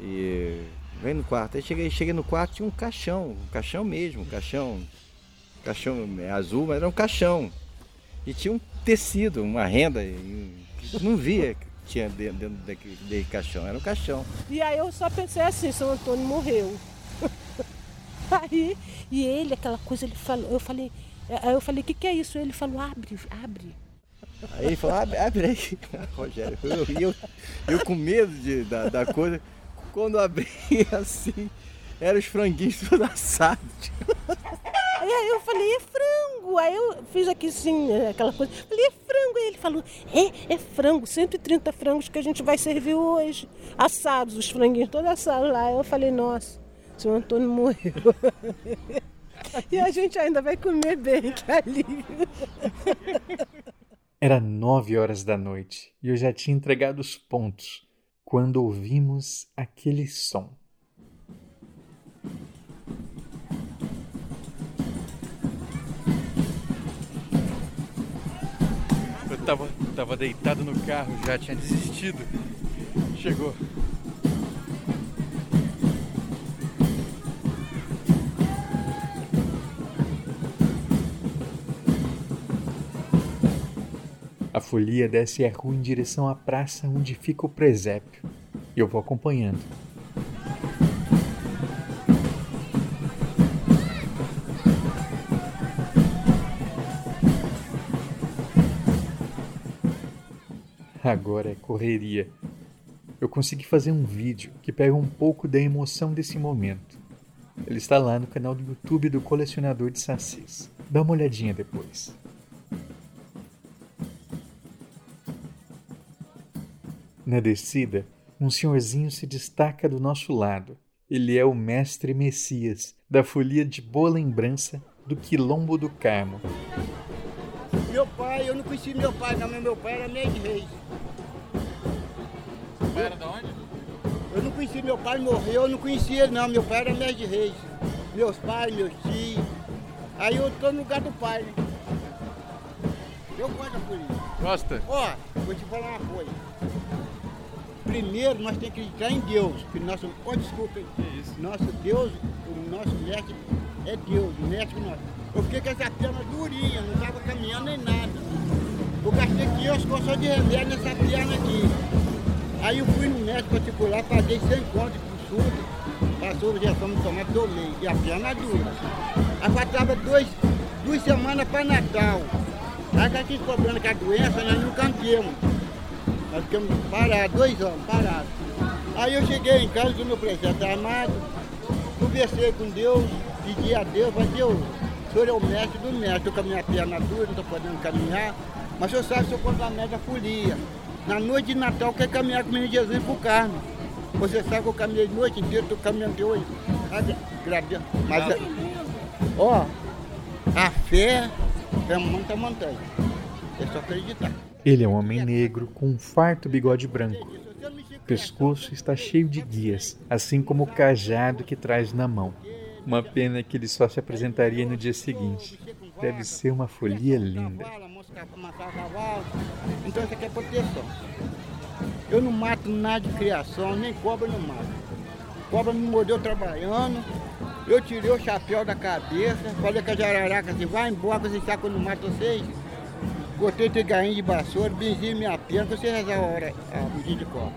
E vem no quarto. Aí cheguei, cheguei no quarto, tinha um caixão, um caixão mesmo, um caixão, caixão azul, mas era um caixão. E tinha um tecido, uma renda, não via que tinha dentro, dentro daquele, daquele caixão, era um caixão. E aí eu só pensei assim, São Antônio morreu. *laughs* Aí, e ele, aquela coisa, ele falou, eu falei, aí eu falei, o que, que é isso? Ele falou, abre, abre. Aí ele falou, abre, aí, *laughs* Rogério. Eu, eu, eu com medo de, da, da coisa, quando abri *laughs* assim, eram os franguinhos todos assados. aí eu falei, é frango. Aí eu fiz aqui assim, aquela coisa. Falei, é frango. Aí ele falou, é, é frango, 130 frangos que a gente vai servir hoje. Assados, os franguinhos todos assados lá. Eu falei, nossa, o senhor Antônio morreu. *laughs* e a gente ainda vai comer bem, que alívio. Era nove horas da noite e eu já tinha entregado os pontos quando ouvimos aquele som. Eu tava, tava deitado no carro, já tinha desistido. Chegou. Folia desce a rua em direção à praça onde fica o presépio. E eu vou acompanhando. Agora é correria. Eu consegui fazer um vídeo que pega um pouco da emoção desse momento. Ele está lá no canal do YouTube do Colecionador de Sacis. Dá uma olhadinha depois. Na descida, um senhorzinho se destaca do nosso lado. Ele é o mestre Messias, da folia de boa lembrança do Quilombo do Carmo. Meu pai, eu não conheci meu pai, não, meu pai era meio de reis. Seu pai era de onde? Eu não conheci meu pai, morreu, eu não conhecia ele não, meu pai era médio de reis. Meus pais, meus tios. Aí eu tô no lugar do pai, né? Eu gosto da folia. Gosta? Ó, vou te falar uma coisa. Primeiro nós temos que acreditar em Deus, que nosso. Oh, desculpa. Nosso Deus, o nosso mestre é Deus, o mestre nosso. Eu fiquei com essa perna durinha, não estava caminhando nem nada. Eu gastei 500 contas de remédio nessa perna aqui. Aí eu fui no médico particular, paguei 100 contas por surdo, passou a injeção no tomate, tomei, e a perna dura. Aí faltava dois, duas semanas para Natal. Aí aqui cobrando com a doença, nós não cantemos. Nós ficamos parados, dois anos, parados. Aí eu cheguei em casa do meu presidente armado, conversei com Deus, pedi a Deus, falei, Deus, o senhor é o mestre do mestre, estou com a minha perna dura, não estou podendo caminhar, mas o senhor sabe que eu contra a média folia. Na noite de Natal, eu quero caminhar com o menino Jesus pro carne. Você sabe que eu caminhei a noite inteira, estou caminhando até hoje. Mas, ó, a fé é muita montanha. É só acreditar. Ele é um homem negro com um farto bigode branco. O pescoço está cheio de guias, assim como o cajado que traz na mão. Uma pena que ele só se apresentaria no dia seguinte. Deve ser uma folia linda. Então isso aqui é proteção. Eu não mato nada de criação, nem cobra não mato. Cobra me mordeu trabalhando, eu tirei o chapéu da cabeça, falei com a jararaca assim, vai embora, você sabe quando mato vocês. Cortei gainho de vassoura, benzinho minha perna, você rezar a hora, a medida de cobra.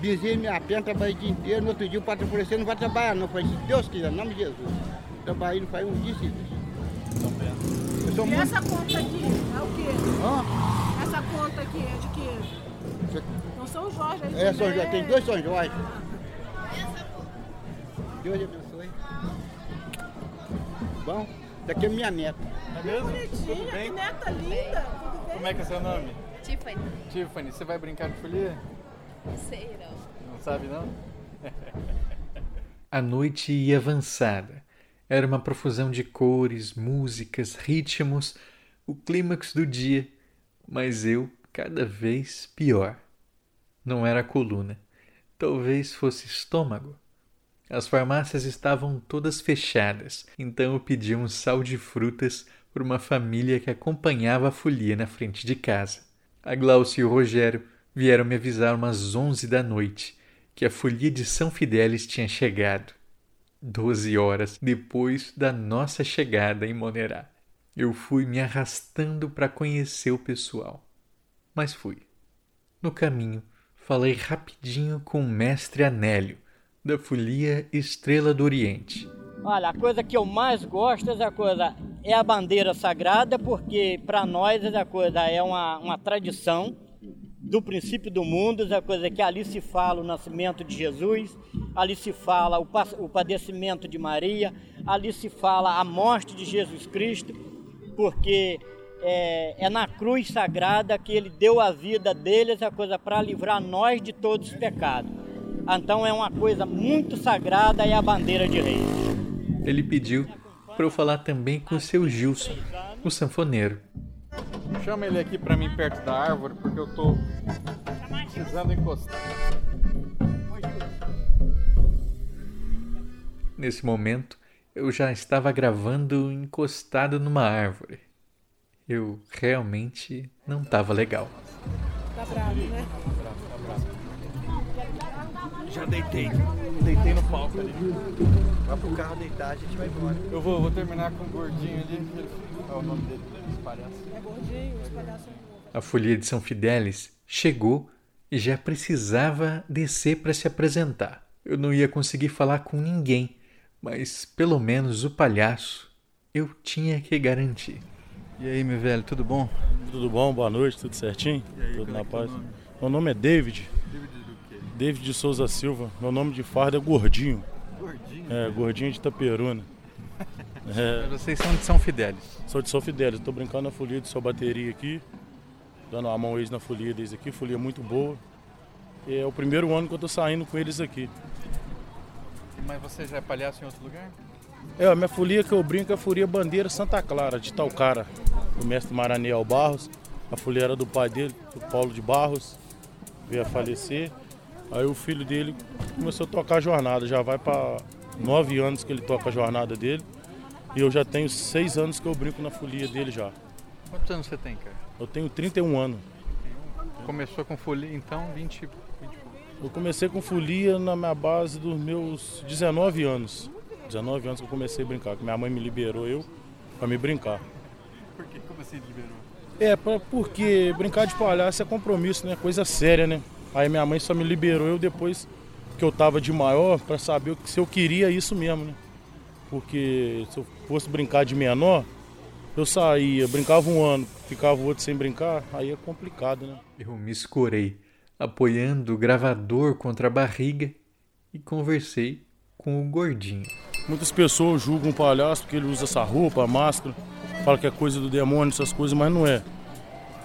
Benzinho minha perna, trabalhei o dia inteiro, no outro dia o patrão falou, você não vai trabalhar não. Eu falei, se Deus quiser, em nome de Jesus. Trabalhei não faz um dia seguido. Eu sou E muito... essa conta aqui é o quê? Hã? Essa conta aqui é de quê? Não São Jorge aí. É, São? Jorge, tem dois São Jorge. Deus abençoe. Bom, daqui é minha neta. É mesmo? Bonitinha, Tudo bem? que neta linda. Tudo bem? Como é que é seu nome? Tiffany. Tiffany, você vai brincar de folia? Não sei, não. Não sabe não? A noite ia avançada. Era uma profusão de cores, músicas, ritmos, o clímax do dia, mas eu cada vez pior. Não era a coluna, talvez fosse estômago. As farmácias estavam todas fechadas, então eu pedi um sal de frutas por uma família que acompanhava a folia na frente de casa. A Glaucia e o Rogério vieram me avisar umas onze da noite que a folia de São Fidélis tinha chegado. Doze horas depois da nossa chegada em Monerá. Eu fui me arrastando para conhecer o pessoal. Mas fui. No caminho, falei rapidinho com o mestre Anélio, da folia Estrela do Oriente. Olha, a coisa que eu mais gosto é a coisa é a bandeira sagrada, porque para nós essa coisa é uma, uma tradição do princípio do mundo, a coisa que ali se fala o nascimento de Jesus, ali se fala o, o padecimento de Maria, ali se fala a morte de Jesus Cristo, porque é, é, na cruz sagrada que ele deu a vida deles, a coisa para livrar nós de todos os pecados. Então é uma coisa muito sagrada e a bandeira de reis. Ele pediu para eu falar também com o seu Gilson, o sanfoneiro. Chama ele aqui para mim perto da árvore, porque eu tô precisando encostar. Nesse momento, eu já estava gravando encostado numa árvore. Eu realmente não estava legal. Tá bravo, né? Já deitei. Deitei no palco ali. Vai pro carro deitar, a gente vai embora. Eu vou, vou terminar com o gordinho ali. É o nome dele, os palhaços. É gordinho, os palhaços. A folia de São Fidélis chegou e já precisava descer para se apresentar. Eu não ia conseguir falar com ninguém, mas pelo menos o palhaço eu tinha que garantir. E aí, meu velho, tudo bom? Tudo bom, boa noite, tudo certinho? Aí, tudo na é paz. É nome? Meu nome é David. David de Souza Silva. Meu nome de farda é Gordinho. Gordinho? É, Gordinho de Itaperuna. *laughs* É. Vocês são de São Fidélis? Sou de São Fidélis. Estou brincando na folia de sua bateria aqui. Dando a mão eles na folia deles aqui. Folia muito boa. É o primeiro ano que eu estou saindo com eles aqui. Mas você já é palhaço em outro lugar? É, a minha folia que eu brinco é a folia Bandeira Santa Clara, de Talcara. O mestre Maraniel Barros. A folia era do pai dele, do Paulo de Barros. Veio a falecer. Aí o filho dele começou a tocar a jornada. Já vai para nove anos que ele toca a jornada dele. E eu já tenho seis anos que eu brinco na folia dele já. Quantos anos você tem, cara? Eu tenho 31 anos. Começou com folia, então, 20, 20 Eu comecei com folia na minha base dos meus 19 anos. 19 anos que eu comecei a brincar, que minha mãe me liberou eu para me brincar. Por que? Como assim liberou? É, pra, porque brincar de palhaço é compromisso, né? Coisa séria, né? Aí minha mãe só me liberou eu depois que eu tava de maior para saber se eu queria isso mesmo, né? Porque se eu fosse brincar de menor, eu saía, brincava um ano, ficava o outro sem brincar, aí é complicado, né? Eu me escorei, apoiando o gravador contra a barriga e conversei com o gordinho. Muitas pessoas julgam o palhaço porque ele usa essa roupa, a máscara, fala que é coisa do demônio, essas coisas, mas não é.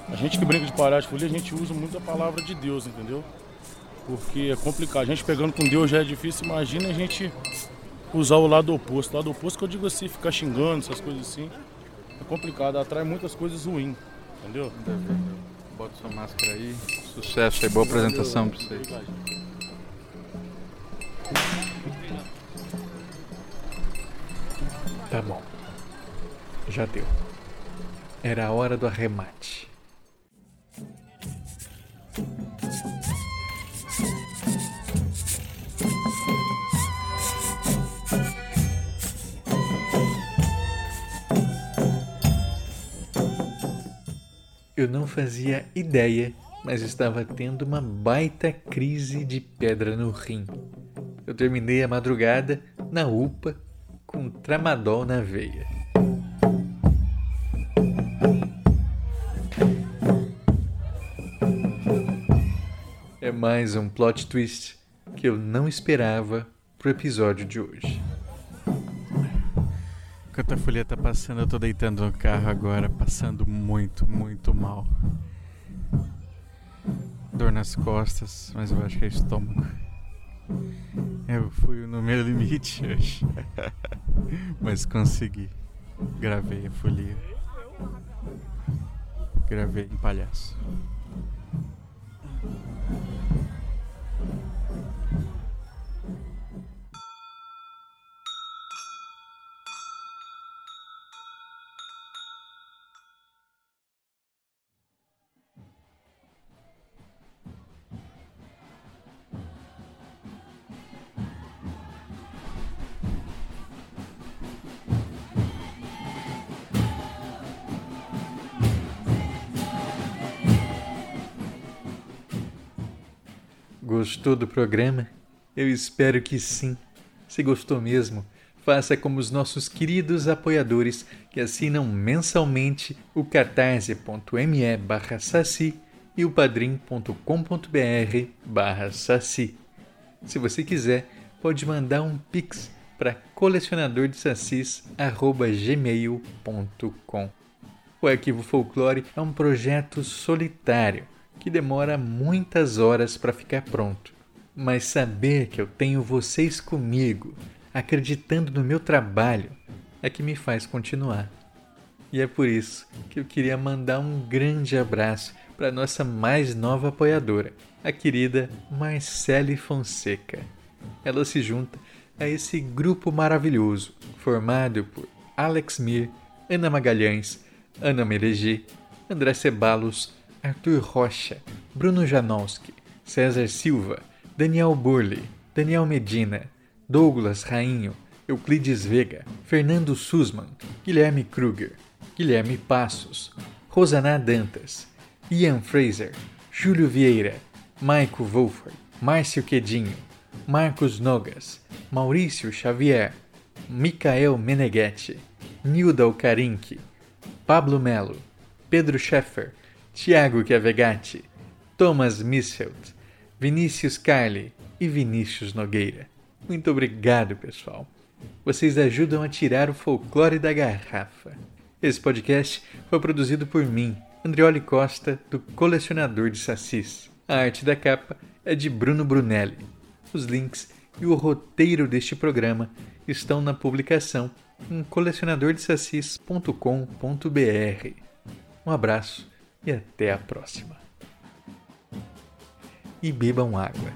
A gente que brinca de palhaço de folia, a gente usa muito a palavra de Deus, entendeu? Porque é complicado. A gente pegando com Deus já é difícil, imagina a gente usar o lado oposto. O lado oposto que eu digo assim, ficar xingando, essas coisas assim. É complicado, atrai muitas coisas ruins, entendeu? Bota sua máscara aí. Sucesso aí, boa apresentação pra vocês. Tá bom. Já deu. Era a hora do arremate. Eu não fazia ideia, mas estava tendo uma baita crise de pedra no rim. Eu terminei a madrugada na UPA com tramadol na veia. É mais um plot twist que eu não esperava pro episódio de hoje. Enquanto a folia tá passando, eu tô deitando no carro agora, passando muito, muito mal. Dor nas costas, mas eu acho que é estômago. Eu fui no meu limite hoje. *laughs* mas consegui. Gravei a folia. Gravei um palhaço. Thank you. Gostou do programa? Eu espero que sim. Se gostou mesmo, faça como os nossos queridos apoiadores que assinam mensalmente o catarse.me barra saci e o padrim.com.br barra saci. Se você quiser, pode mandar um pix para colecionadordesacis.gmail.com O Arquivo Folclore é um projeto solitário que demora muitas horas para ficar pronto. Mas saber que eu tenho vocês comigo, acreditando no meu trabalho, é que me faz continuar. E é por isso que eu queria mandar um grande abraço para nossa mais nova apoiadora, a querida Marcele Fonseca. Ela se junta a esse grupo maravilhoso, formado por Alex Mir, Ana Magalhães, Ana Mereger, André Cebalos, Arthur Rocha, Bruno Janowski, César Silva, Daniel Burley, Daniel Medina, Douglas Rainho, Euclides Vega, Fernando Sussman, Guilherme Kruger, Guilherme Passos, Rosaná Dantas, Ian Fraser, Júlio Vieira, Maico Wolfer, Márcio Quedinho, Marcos Nogas, Maurício Xavier, Micael Meneghetti, Nilda Alcarinque, Pablo Melo, Pedro Scheffer, Tiago Chiavegatti, Thomas Misfeld, Vinícius Carli e Vinícius Nogueira. Muito obrigado, pessoal. Vocês ajudam a tirar o folclore da garrafa. Esse podcast foi produzido por mim, Andrioli Costa, do Colecionador de Sassis. A arte da capa é de Bruno Brunelli. Os links e o roteiro deste programa estão na publicação em colecionadordesassis.com.br. Um abraço e até a próxima. E bebam água.